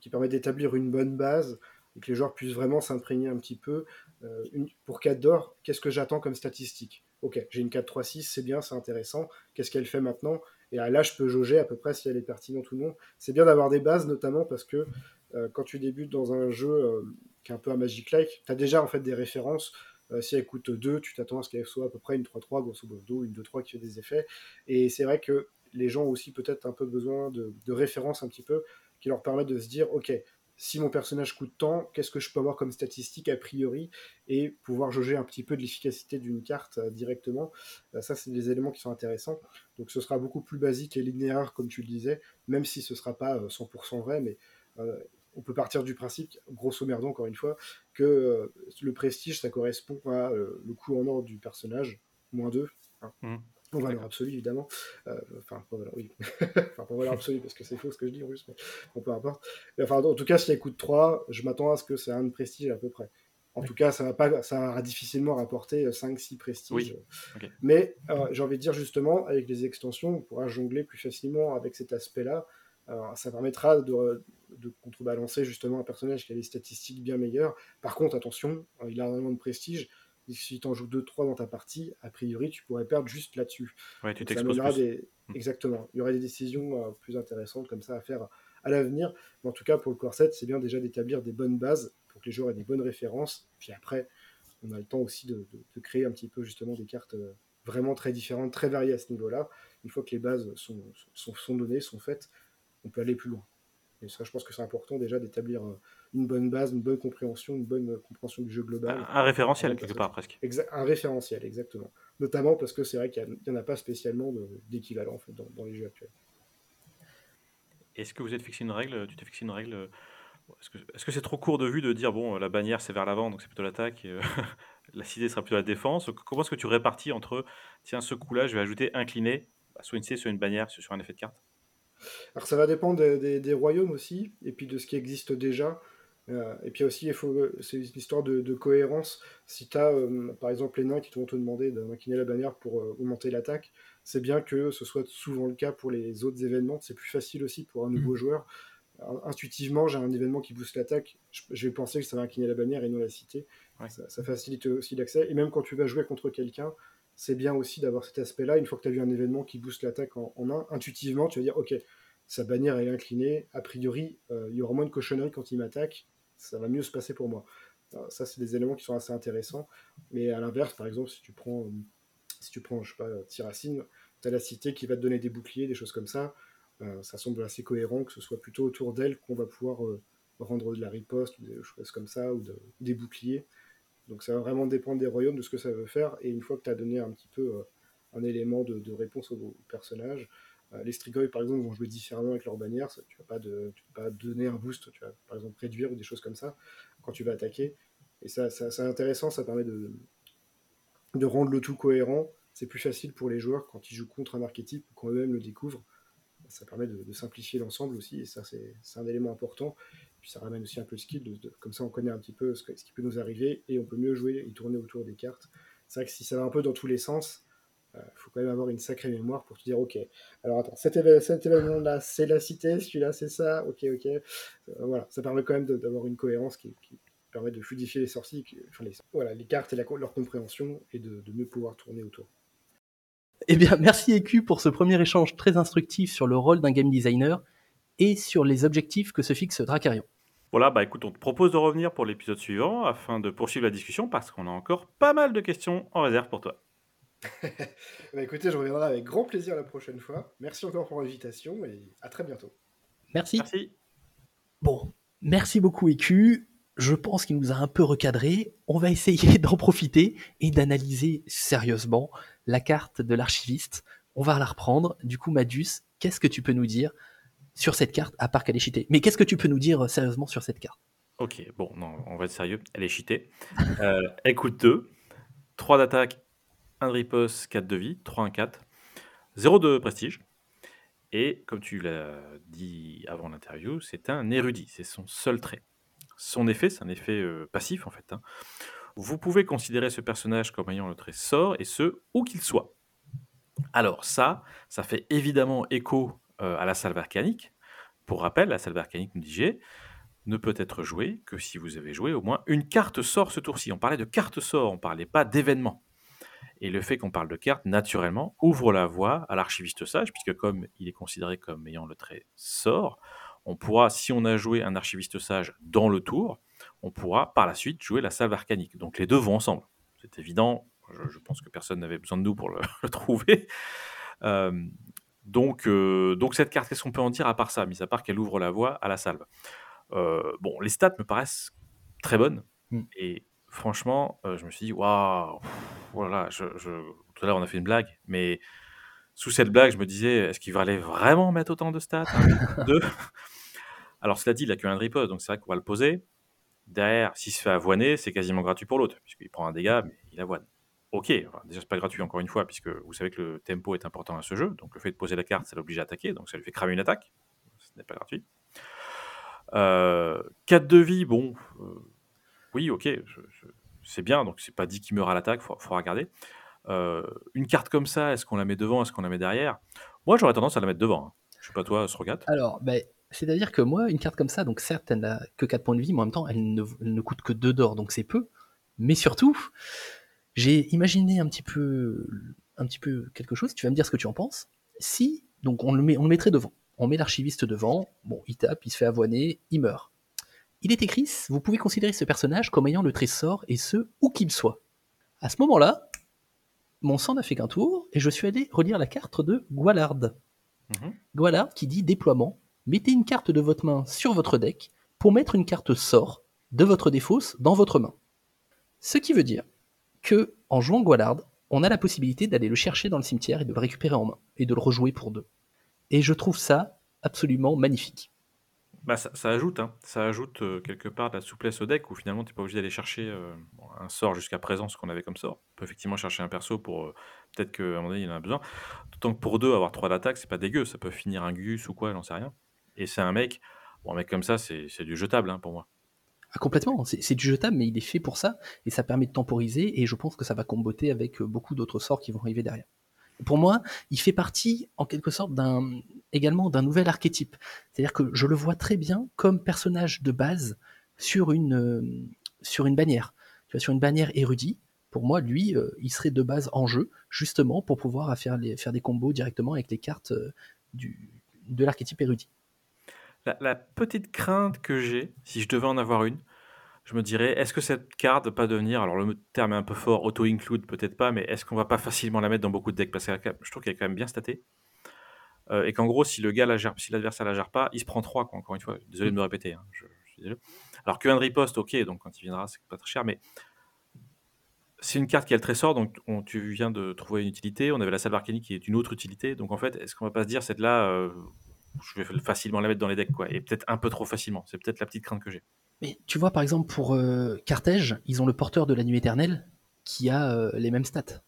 C: qui permet d'établir une bonne base et que les joueurs puissent vraiment s'imprégner un petit peu. pour 4 d'or, qu'est-ce que j'attends comme statistique? Ok, j'ai une 4-3-6, c'est bien, c'est intéressant. Qu'est-ce qu'elle fait maintenant? Et là, je peux jauger à peu près si elle est pertinente ou non. C'est bien d'avoir des bases, notamment parce que euh, quand tu débutes dans un jeu euh, qui est un peu un Magic-like, tu as déjà en fait des références. Euh, si elle coûte 2, tu t'attends à ce qu'elle soit à peu près une 3-3, grosso modo, une 2-3 qui fait des effets. Et c'est vrai que les gens ont aussi peut-être un peu besoin de, références un petit peu qui leur permettent de se dire, ok, si mon personnage coûte tant, qu'est-ce que je peux avoir comme statistique a priori et pouvoir jauger un petit peu de l'efficacité d'une carte euh, directement. Euh, ça, c'est des éléments qui sont intéressants. Donc ce sera beaucoup plus basique et linéaire, comme tu le disais, même si ce ne sera pas 100% euh, vrai, mais on peut partir du principe, grosso merdo encore une fois, que le prestige, ça correspond à le coût en or du personnage, moins 2. Hein. Mmh. En valeur absolue, évidemment. Euh, enfin, pas valeur, oui. enfin, pas valeur absolue, parce que c'est faux ce que je dis en plus, mais bon, peu importe. enfin, en tout cas, si elle coûte 3, je m'attends à ce que c'est un de prestige à peu près. En tout cas, ça va, pas, ça va difficilement rapporter 5-6 prestiges. Oui. Mais euh, j'ai envie de dire justement, avec les extensions, on pourra jongler plus facilement avec cet aspect-là. Ça permettra de, de, contrebalancer justement un personnage qui a des statistiques bien meilleures. Par contre, attention, il a vraiment de prestige si tu en joues 2-3 dans ta partie, a priori, tu pourrais perdre juste là-dessus.
A: Ouais, tu t'exposes des...
C: Hmm. Exactement. Il y aurait des décisions euh, plus intéressantes comme ça à faire à l'avenir. Mais en tout cas, pour le corset, c'est bien déjà d'établir des bonnes bases pour que les joueurs aient des bonnes références. Puis après, on a le temps aussi de, créer un petit peu justement des cartes euh, vraiment très différentes, très variées à ce niveau-là. Une fois que les bases sont, sont, sont données, sont faites, on peut aller plus loin. Et ça, je pense que c'est important déjà d'établir euh, une bonne base, une bonne compréhension, une bonne euh, compréhension du jeu global.
A: Un, référentiel, quelque part, presque.
C: un référentiel, exactement. Notamment parce que c'est vrai qu'il n'y en a pas spécialement d'équivalent en fait, dans, les jeux actuels.
A: Est-ce que vous êtes fixé une règle Tu t'es fixé une règle euh, Est-ce que c'est trop court de vue de dire, bon, la bannière c'est vers l'avant, donc c'est plutôt l'attaque, la cité sera plutôt la défense? Comment est-ce que tu répartis entre, tiens, ce coup-là, je vais ajouter incliné, soit une cité, soit une bannière sur un effet de carte?
C: Alors ça va dépendre des, royaumes aussi, et puis de ce qui existe déjà. Euh, et puis aussi, il faut, c'est une histoire de, cohérence. Si tu as, euh, par exemple, les nains qui vont te demander d'incliner la bannière pour euh, augmenter l'attaque, c'est bien que ce soit souvent le cas pour les autres événements. C'est plus facile aussi pour un nouveau mmh. joueur. intuitivement, j'ai un événement qui booste l'attaque, je, vais penser que ça va incliner la bannière et non la cité. Ça, facilite aussi l'accès. Et même quand tu vas jouer contre quelqu'un, c'est bien aussi d'avoir cet aspect-là. Une fois que tu as vu un événement qui booste l'attaque en, en, un, intuitivement, tu vas dire, ok, sa bannière est inclinée, a priori, euh, il y aura moins de cochonneries quand il m'attaque, ça va mieux se passer pour moi. ça, c'est des éléments qui sont assez intéressants. Mais à l'inverse, par exemple, si tu prends, euh, si tu prends je sais pas, Tiracine, tu as la cité qui va te donner des boucliers, des choses comme ça. Euh, ça semble assez cohérent que ce soit plutôt autour d'elle qu'on va pouvoir rendre de la riposte ou des choses comme ça, ou des boucliers. Donc ça va vraiment dépendre des royaumes, de ce que ça veut faire. Et une fois que tu as donné un petit peu euh, un élément de, réponse au, personnage, euh, les Strigoi par exemple vont jouer différemment avec leur bannière. tu ne vas, pas pas donner un boost, tu vas par exemple réduire ou des choses comme ça quand tu vas attaquer. Et ça, c'est intéressant, ça permet de, de rendre le tout cohérent. C'est plus facile pour les joueurs quand ils jouent contre un archétype ou quand eux-mêmes le découvrent. Ça permet de, de simplifier l'ensemble aussi, et ça c'est un élément important. Ça ramène aussi un peu le skill, comme ça on connaît un petit peu ce, qui peut nous arriver et on peut mieux jouer et tourner autour des cartes. C'est vrai que si ça va un peu dans tous les sens, il euh, faut quand même avoir une sacrée mémoire pour te dire ok, alors attends, cet, événement-là c'est la cité, celui-là c'est ça, ok, ok. Euh, voilà, ça permet quand même d'avoir une cohérence qui, permet de fluidifier les sorties, enfin, les, voilà, les cartes et leur compréhension et de, de mieux pouvoir tourner autour.
B: Eh bien, merci EQ pour ce premier échange très instructif sur le rôle d'un game designer et sur les objectifs que se fixe Dracarion.
A: Voilà, bah écoute, on te propose de revenir pour l'épisode suivant afin de poursuivre la discussion parce qu'on a encore pas mal de questions en réserve pour toi.
C: bah écoutez, je reviendrai avec grand plaisir la prochaine fois. Merci encore pour l'invitation et à très bientôt.
B: Merci.
A: Merci.
B: Bon, merci beaucoup EQ. Je pense qu'il nous a un peu recadré. On va essayer d'en profiter et d'analyser sérieusement la carte de l'archiviste. On va la reprendre. Du coup, Madus, qu'est-ce que tu peux nous dire sur cette carte, à part qu'elle est cheatée. Mais qu'est-ce que tu peux nous dire euh, sérieusement sur cette carte?
A: Ok, bon, on va être sérieux. Elle est cheatée. euh, elle coûte 2, 3 d'attaque, 1 de riposte, 4 de vie, 3 1 4, 0 de prestige. Et comme tu l'as dit avant l'interview, c'est un érudit, c'est son seul trait. Son effet, c'est un effet euh, passif en fait. Hein. Vous pouvez considérer ce personnage comme ayant le trait sort, et ce, où qu'il soit. Alors ça, ça fait évidemment écho euh, à la salve arcanique. Pour rappel, la salve arcanique, nous dit ne peut être jouée que si vous avez joué au moins une carte sort ce tour-ci. On parlait de carte sort, on parlait pas d'événement. Et le fait qu'on parle de carte, naturellement, ouvre la voie à l'archiviste sage, puisque comme il est considéré comme ayant le trait sort, on pourra, si on a joué un archiviste sage dans le tour, on pourra par la suite jouer la salve arcanique. Donc les deux vont ensemble. C'est évident, je, pense que personne n'avait besoin de nous pour le, trouver. Euh, donc, euh, donc cette carte, qu'est-ce qu'on peut en dire à part ça, mis à part qu'elle ouvre la voie à la salve? Euh, Bon, les stats me paraissent très bonnes. Hmm. Et franchement, euh, je me suis dit, waouh, voilà, je, tout à l'heure on a fait une blague, mais sous cette blague, je me disais, est-ce qu'il aller vraiment mettre autant de stats Alors, cela dit, il a qu'un riposte, donc c'est vrai qu'on va le poser. Derrière, s'il se fait avoiner, c'est quasiment gratuit pour l'autre, puisqu'il prend un dégât, mais il avoine. Ok, enfin, déjà c'est pas gratuit encore une fois, puisque vous savez que le tempo est important à ce jeu, donc le fait de poser la carte, ça l'oblige à attaquer, donc ça lui fait cramer une attaque, ce n'est pas gratuit. Euh, 4 de vie, bon, euh, oui, ok, c'est bien, donc c'est pas dit qu'il meurt à l'attaque, faut, faut regarder. Euh, une carte comme ça, est-ce qu'on la met devant, est-ce qu'on la met derrière? Moi j'aurais tendance à la mettre devant. hein. Je sais pas toi, Srogat.
B: Alors, ben, c'est-à-dire que moi, une carte comme ça, donc certes, elle n'a que 4 points de vie, mais en même temps, elle ne, elle ne coûte que 2 d'or, donc c'est peu. Mais surtout, j'ai imaginé un petit peu, un petit peu quelque chose. Tu vas me dire ce que tu en penses. Si, donc on le, met, on le mettrait devant. On met l'archiviste devant. Bon, il tape, il se fait avoiner, il meurt. Il est écrit, vous pouvez considérer ce personnage comme ayant le trésor et ce où qu'il soit. À ce moment-là, mon sang n'a fait qu'un tour et je suis allé relire la carte de Gualard.
A: Mhm.
B: Gualard qui dit déploiement. Mettez une carte de votre main sur votre deck pour mettre une carte sort de votre défausse dans votre main. Ce qui veut dire en jouant Gualard, on a la possibilité d'aller le chercher dans le cimetière et de le récupérer en main et de le rejouer pour deux. Et je trouve ça absolument magnifique.
A: Bah, ça, ajoute, hein. ça ajoute euh, quelque part de la souplesse au deck où finalement tu n'es pas obligé d'aller chercher euh, un sort jusqu'à présent, ce qu'on avait comme sort. On peut effectivement chercher un perso pour euh, peut-être qu'à un moment donné il en a besoin. D'autant que pour deux, avoir trois d'attaque, c'est pas dégueu, ça peut finir un Gus ou quoi, j'en sais rien. Et c'est un mec, un mec comme ça, c'est du jetable hein, pour moi.
B: Ah, complètement, c'est du jetable, mais il est fait pour ça, et ça permet de temporiser, et je pense que ça va comboter avec euh, beaucoup d'autres sorts qui vont arriver derrière. Pour moi, il fait partie, en quelque sorte, également d'un nouvel archétype. C'est-à-dire que je le vois très bien comme personnage de base sur une, euh, bannière. Vois, sur une bannière érudit, pour moi, lui, euh, il serait de base en jeu, justement pour pouvoir faire, des combos directement avec les cartes euh, de l'archétype érudit.
A: La, petite crainte que j'ai, si je devais en avoir une, je me dirais, est-ce que cette carte ne va pas devenir, alors le terme est un peu fort, auto-include peut-être pas, mais est-ce qu'on va pas facilement la mettre dans beaucoup de decks? Parce que je trouve qu'elle est quand même bien statée. Euh, et qu'en gros, si le gars la gère, si l'adversaire la gère pas, il se prend 3, quoi, encore une fois. Désolé de me répéter. hein, je, je suis désolé. Alors qu'un riposte, ok, donc quand il viendra, c'est pas très cher, mais c'est une carte qui a le trésor, donc on- tu viens de trouver une utilité. On avait la salve arcanique qui est une autre utilité. Donc en fait, est-ce qu'on va pas se dire, cette là, euh, je vais facilement la mettre dans les decks, quoi, et peut-être un peu trop facilement. C'est peut-être la petite crainte que j'ai.
B: Mais tu vois, par exemple, pour euh, Carthège, ils ont le porteur de la nuit éternelle qui a euh, les mêmes stats.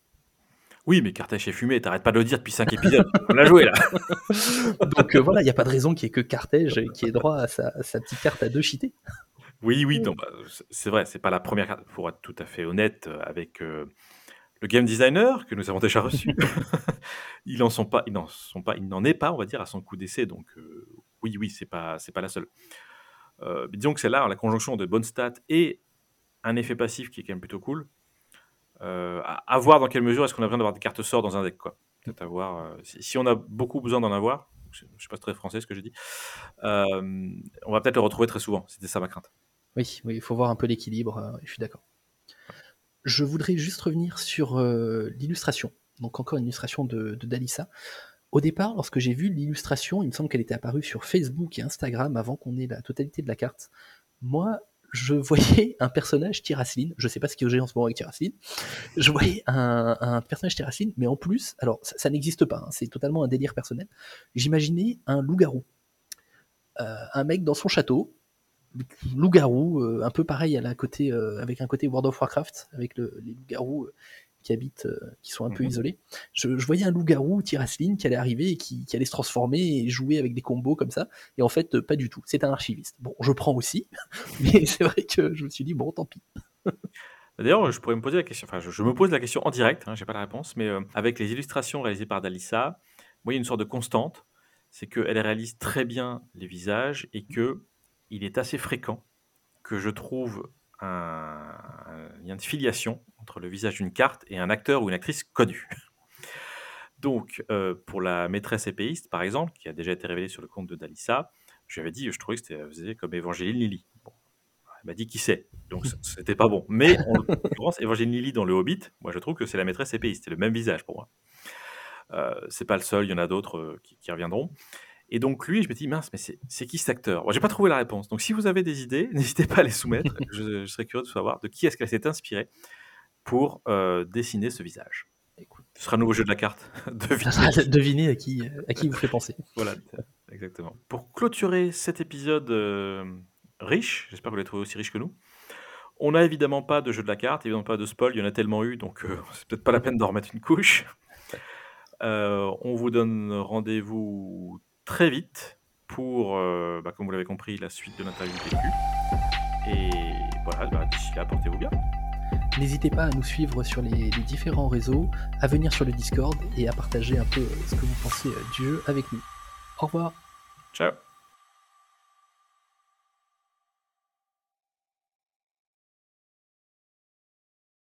A: Oui, mais Carthage est fumé, t'arrêtes pas de le dire depuis 5 épisodes. On l'a joué là.
B: Donc euh, voilà, il n'y a pas de raison qu'il n'y ait que Carthège qui ait droit à sa, à sa petite carte à deux cheatée.
A: Oui, oui, bah, c'est- vrai, c'est pas la première carte. Pour être tout à fait honnête euh, avec le game designer que nous avons déjà reçu, il en sont pas, n'en sont pas, il n'en est pas, on va dire, à son coup d'essai. Donc euh, oui, oui, c'est pas, c'est pas la seule. Euh, disons que c'est là la conjonction de bonnes stats et un effet passif qui est quand même plutôt cool. Euh, à, voir dans quelle mesure est-ce qu'on a besoin d'avoir des cartes sorts dans un deck, quoi. Peut-être à voir, euh, si, on a beaucoup besoin d'en avoir, je, je sais pas très français ce que dit, euh, on va peut-être le retrouver très souvent. C'était ça ma crainte.
B: Oui, oui, il faut voir un peu l'équilibre, je suis d'accord. Je voudrais juste revenir sur euh, l'illustration. Donc encore une illustration de, de Dalissa. Au départ, lorsque j'ai vu l'illustration, il me semble qu'elle était apparue sur Facebook et Instagram avant qu'on ait la totalité de la carte. Moi, je voyais un personnage Tirasline, je sais pas ce qu'il y a en ce moment avec Tirasline, je voyais un, personnage Tirasline, mais en plus, alors ça, ça n'existe pas, hein, c'est totalement un délire personnel, j'imaginais un loup-garou. Euh, un mec dans son château, loup-garou, euh, un peu pareil à la côté, euh, avec un côté World of Warcraft, avec le- les loups-garous euh, qui habitent, qui sont un peu
A: Mhm.
B: isolés. Je, je voyais un loup-garou Tirasline qui allait arriver et qui, qui allait se transformer et jouer avec des combos comme ça. Et en fait, pas du tout. C'est un archiviste. Bon, je prends aussi, mais c'est vrai que je me suis dit, bon, tant pis.
A: D'ailleurs, je pourrais me poser la question, enfin, je, je me pose la question en direct, hein, j'ai pas la réponse, mais euh, avec les illustrations réalisées par Dalissa, moi, il y a une sorte de constante, c'est qu'elle réalise très bien les visages et que il est assez fréquent que je trouve un, lien de filiation entre le visage d'une carte et un acteur ou une actrice connue. Donc, euh, pour la maîtresse épéiste, par exemple, qui a déjà été révélée sur le compte de Dalissa, je lui avais dit, je trouvais que c'était comme Évangéline Lily. Bon, elle m'a dit qui c'est, donc c'était pas bon. Mais en l'occurrence, Évangéline Lily dans le Hobbit, moi je trouve que c'est la maîtresse épéiste, c'est le même visage pour moi. Euh, c'est pas le seul, il y en a d'autres euh, qui, qui reviendront. Et donc lui, je me dis, mince, mais c'est qui cet acteur? Moi, j'ai pas trouvé la réponse. Donc si vous avez des idées, n'hésitez pas à les soumettre. je, je serais curieux de savoir de qui est-ce qu'elle s'est inspirée pour euh, dessiner ce visage.
B: Écoute.
A: Ce sera un nouveau jeu de la carte. Devinez.
B: à qui, à qui vous fait penser.
A: Voilà, exactement. Pour clôturer cet épisode euh, riche, j'espère que vous l'avez trouvé aussi riche que nous, On n'a évidemment pas de jeu de la carte, évidemment pas de spoil, il y en a tellement eu, donc euh, c'est peut-être pas la peine d'en remettre une couche. Euh, on vous donne rendez-vous très vite pour, euh, bah, comme vous l'avez compris, la suite de l'interview PQ. Et voilà, bah, d'ici là, portez-vous bien.
B: N'hésitez pas à nous suivre sur les, les différents réseaux, à venir sur le Discord et à partager un peu ce que vous pensez du jeu avec nous. Au revoir
A: Ciao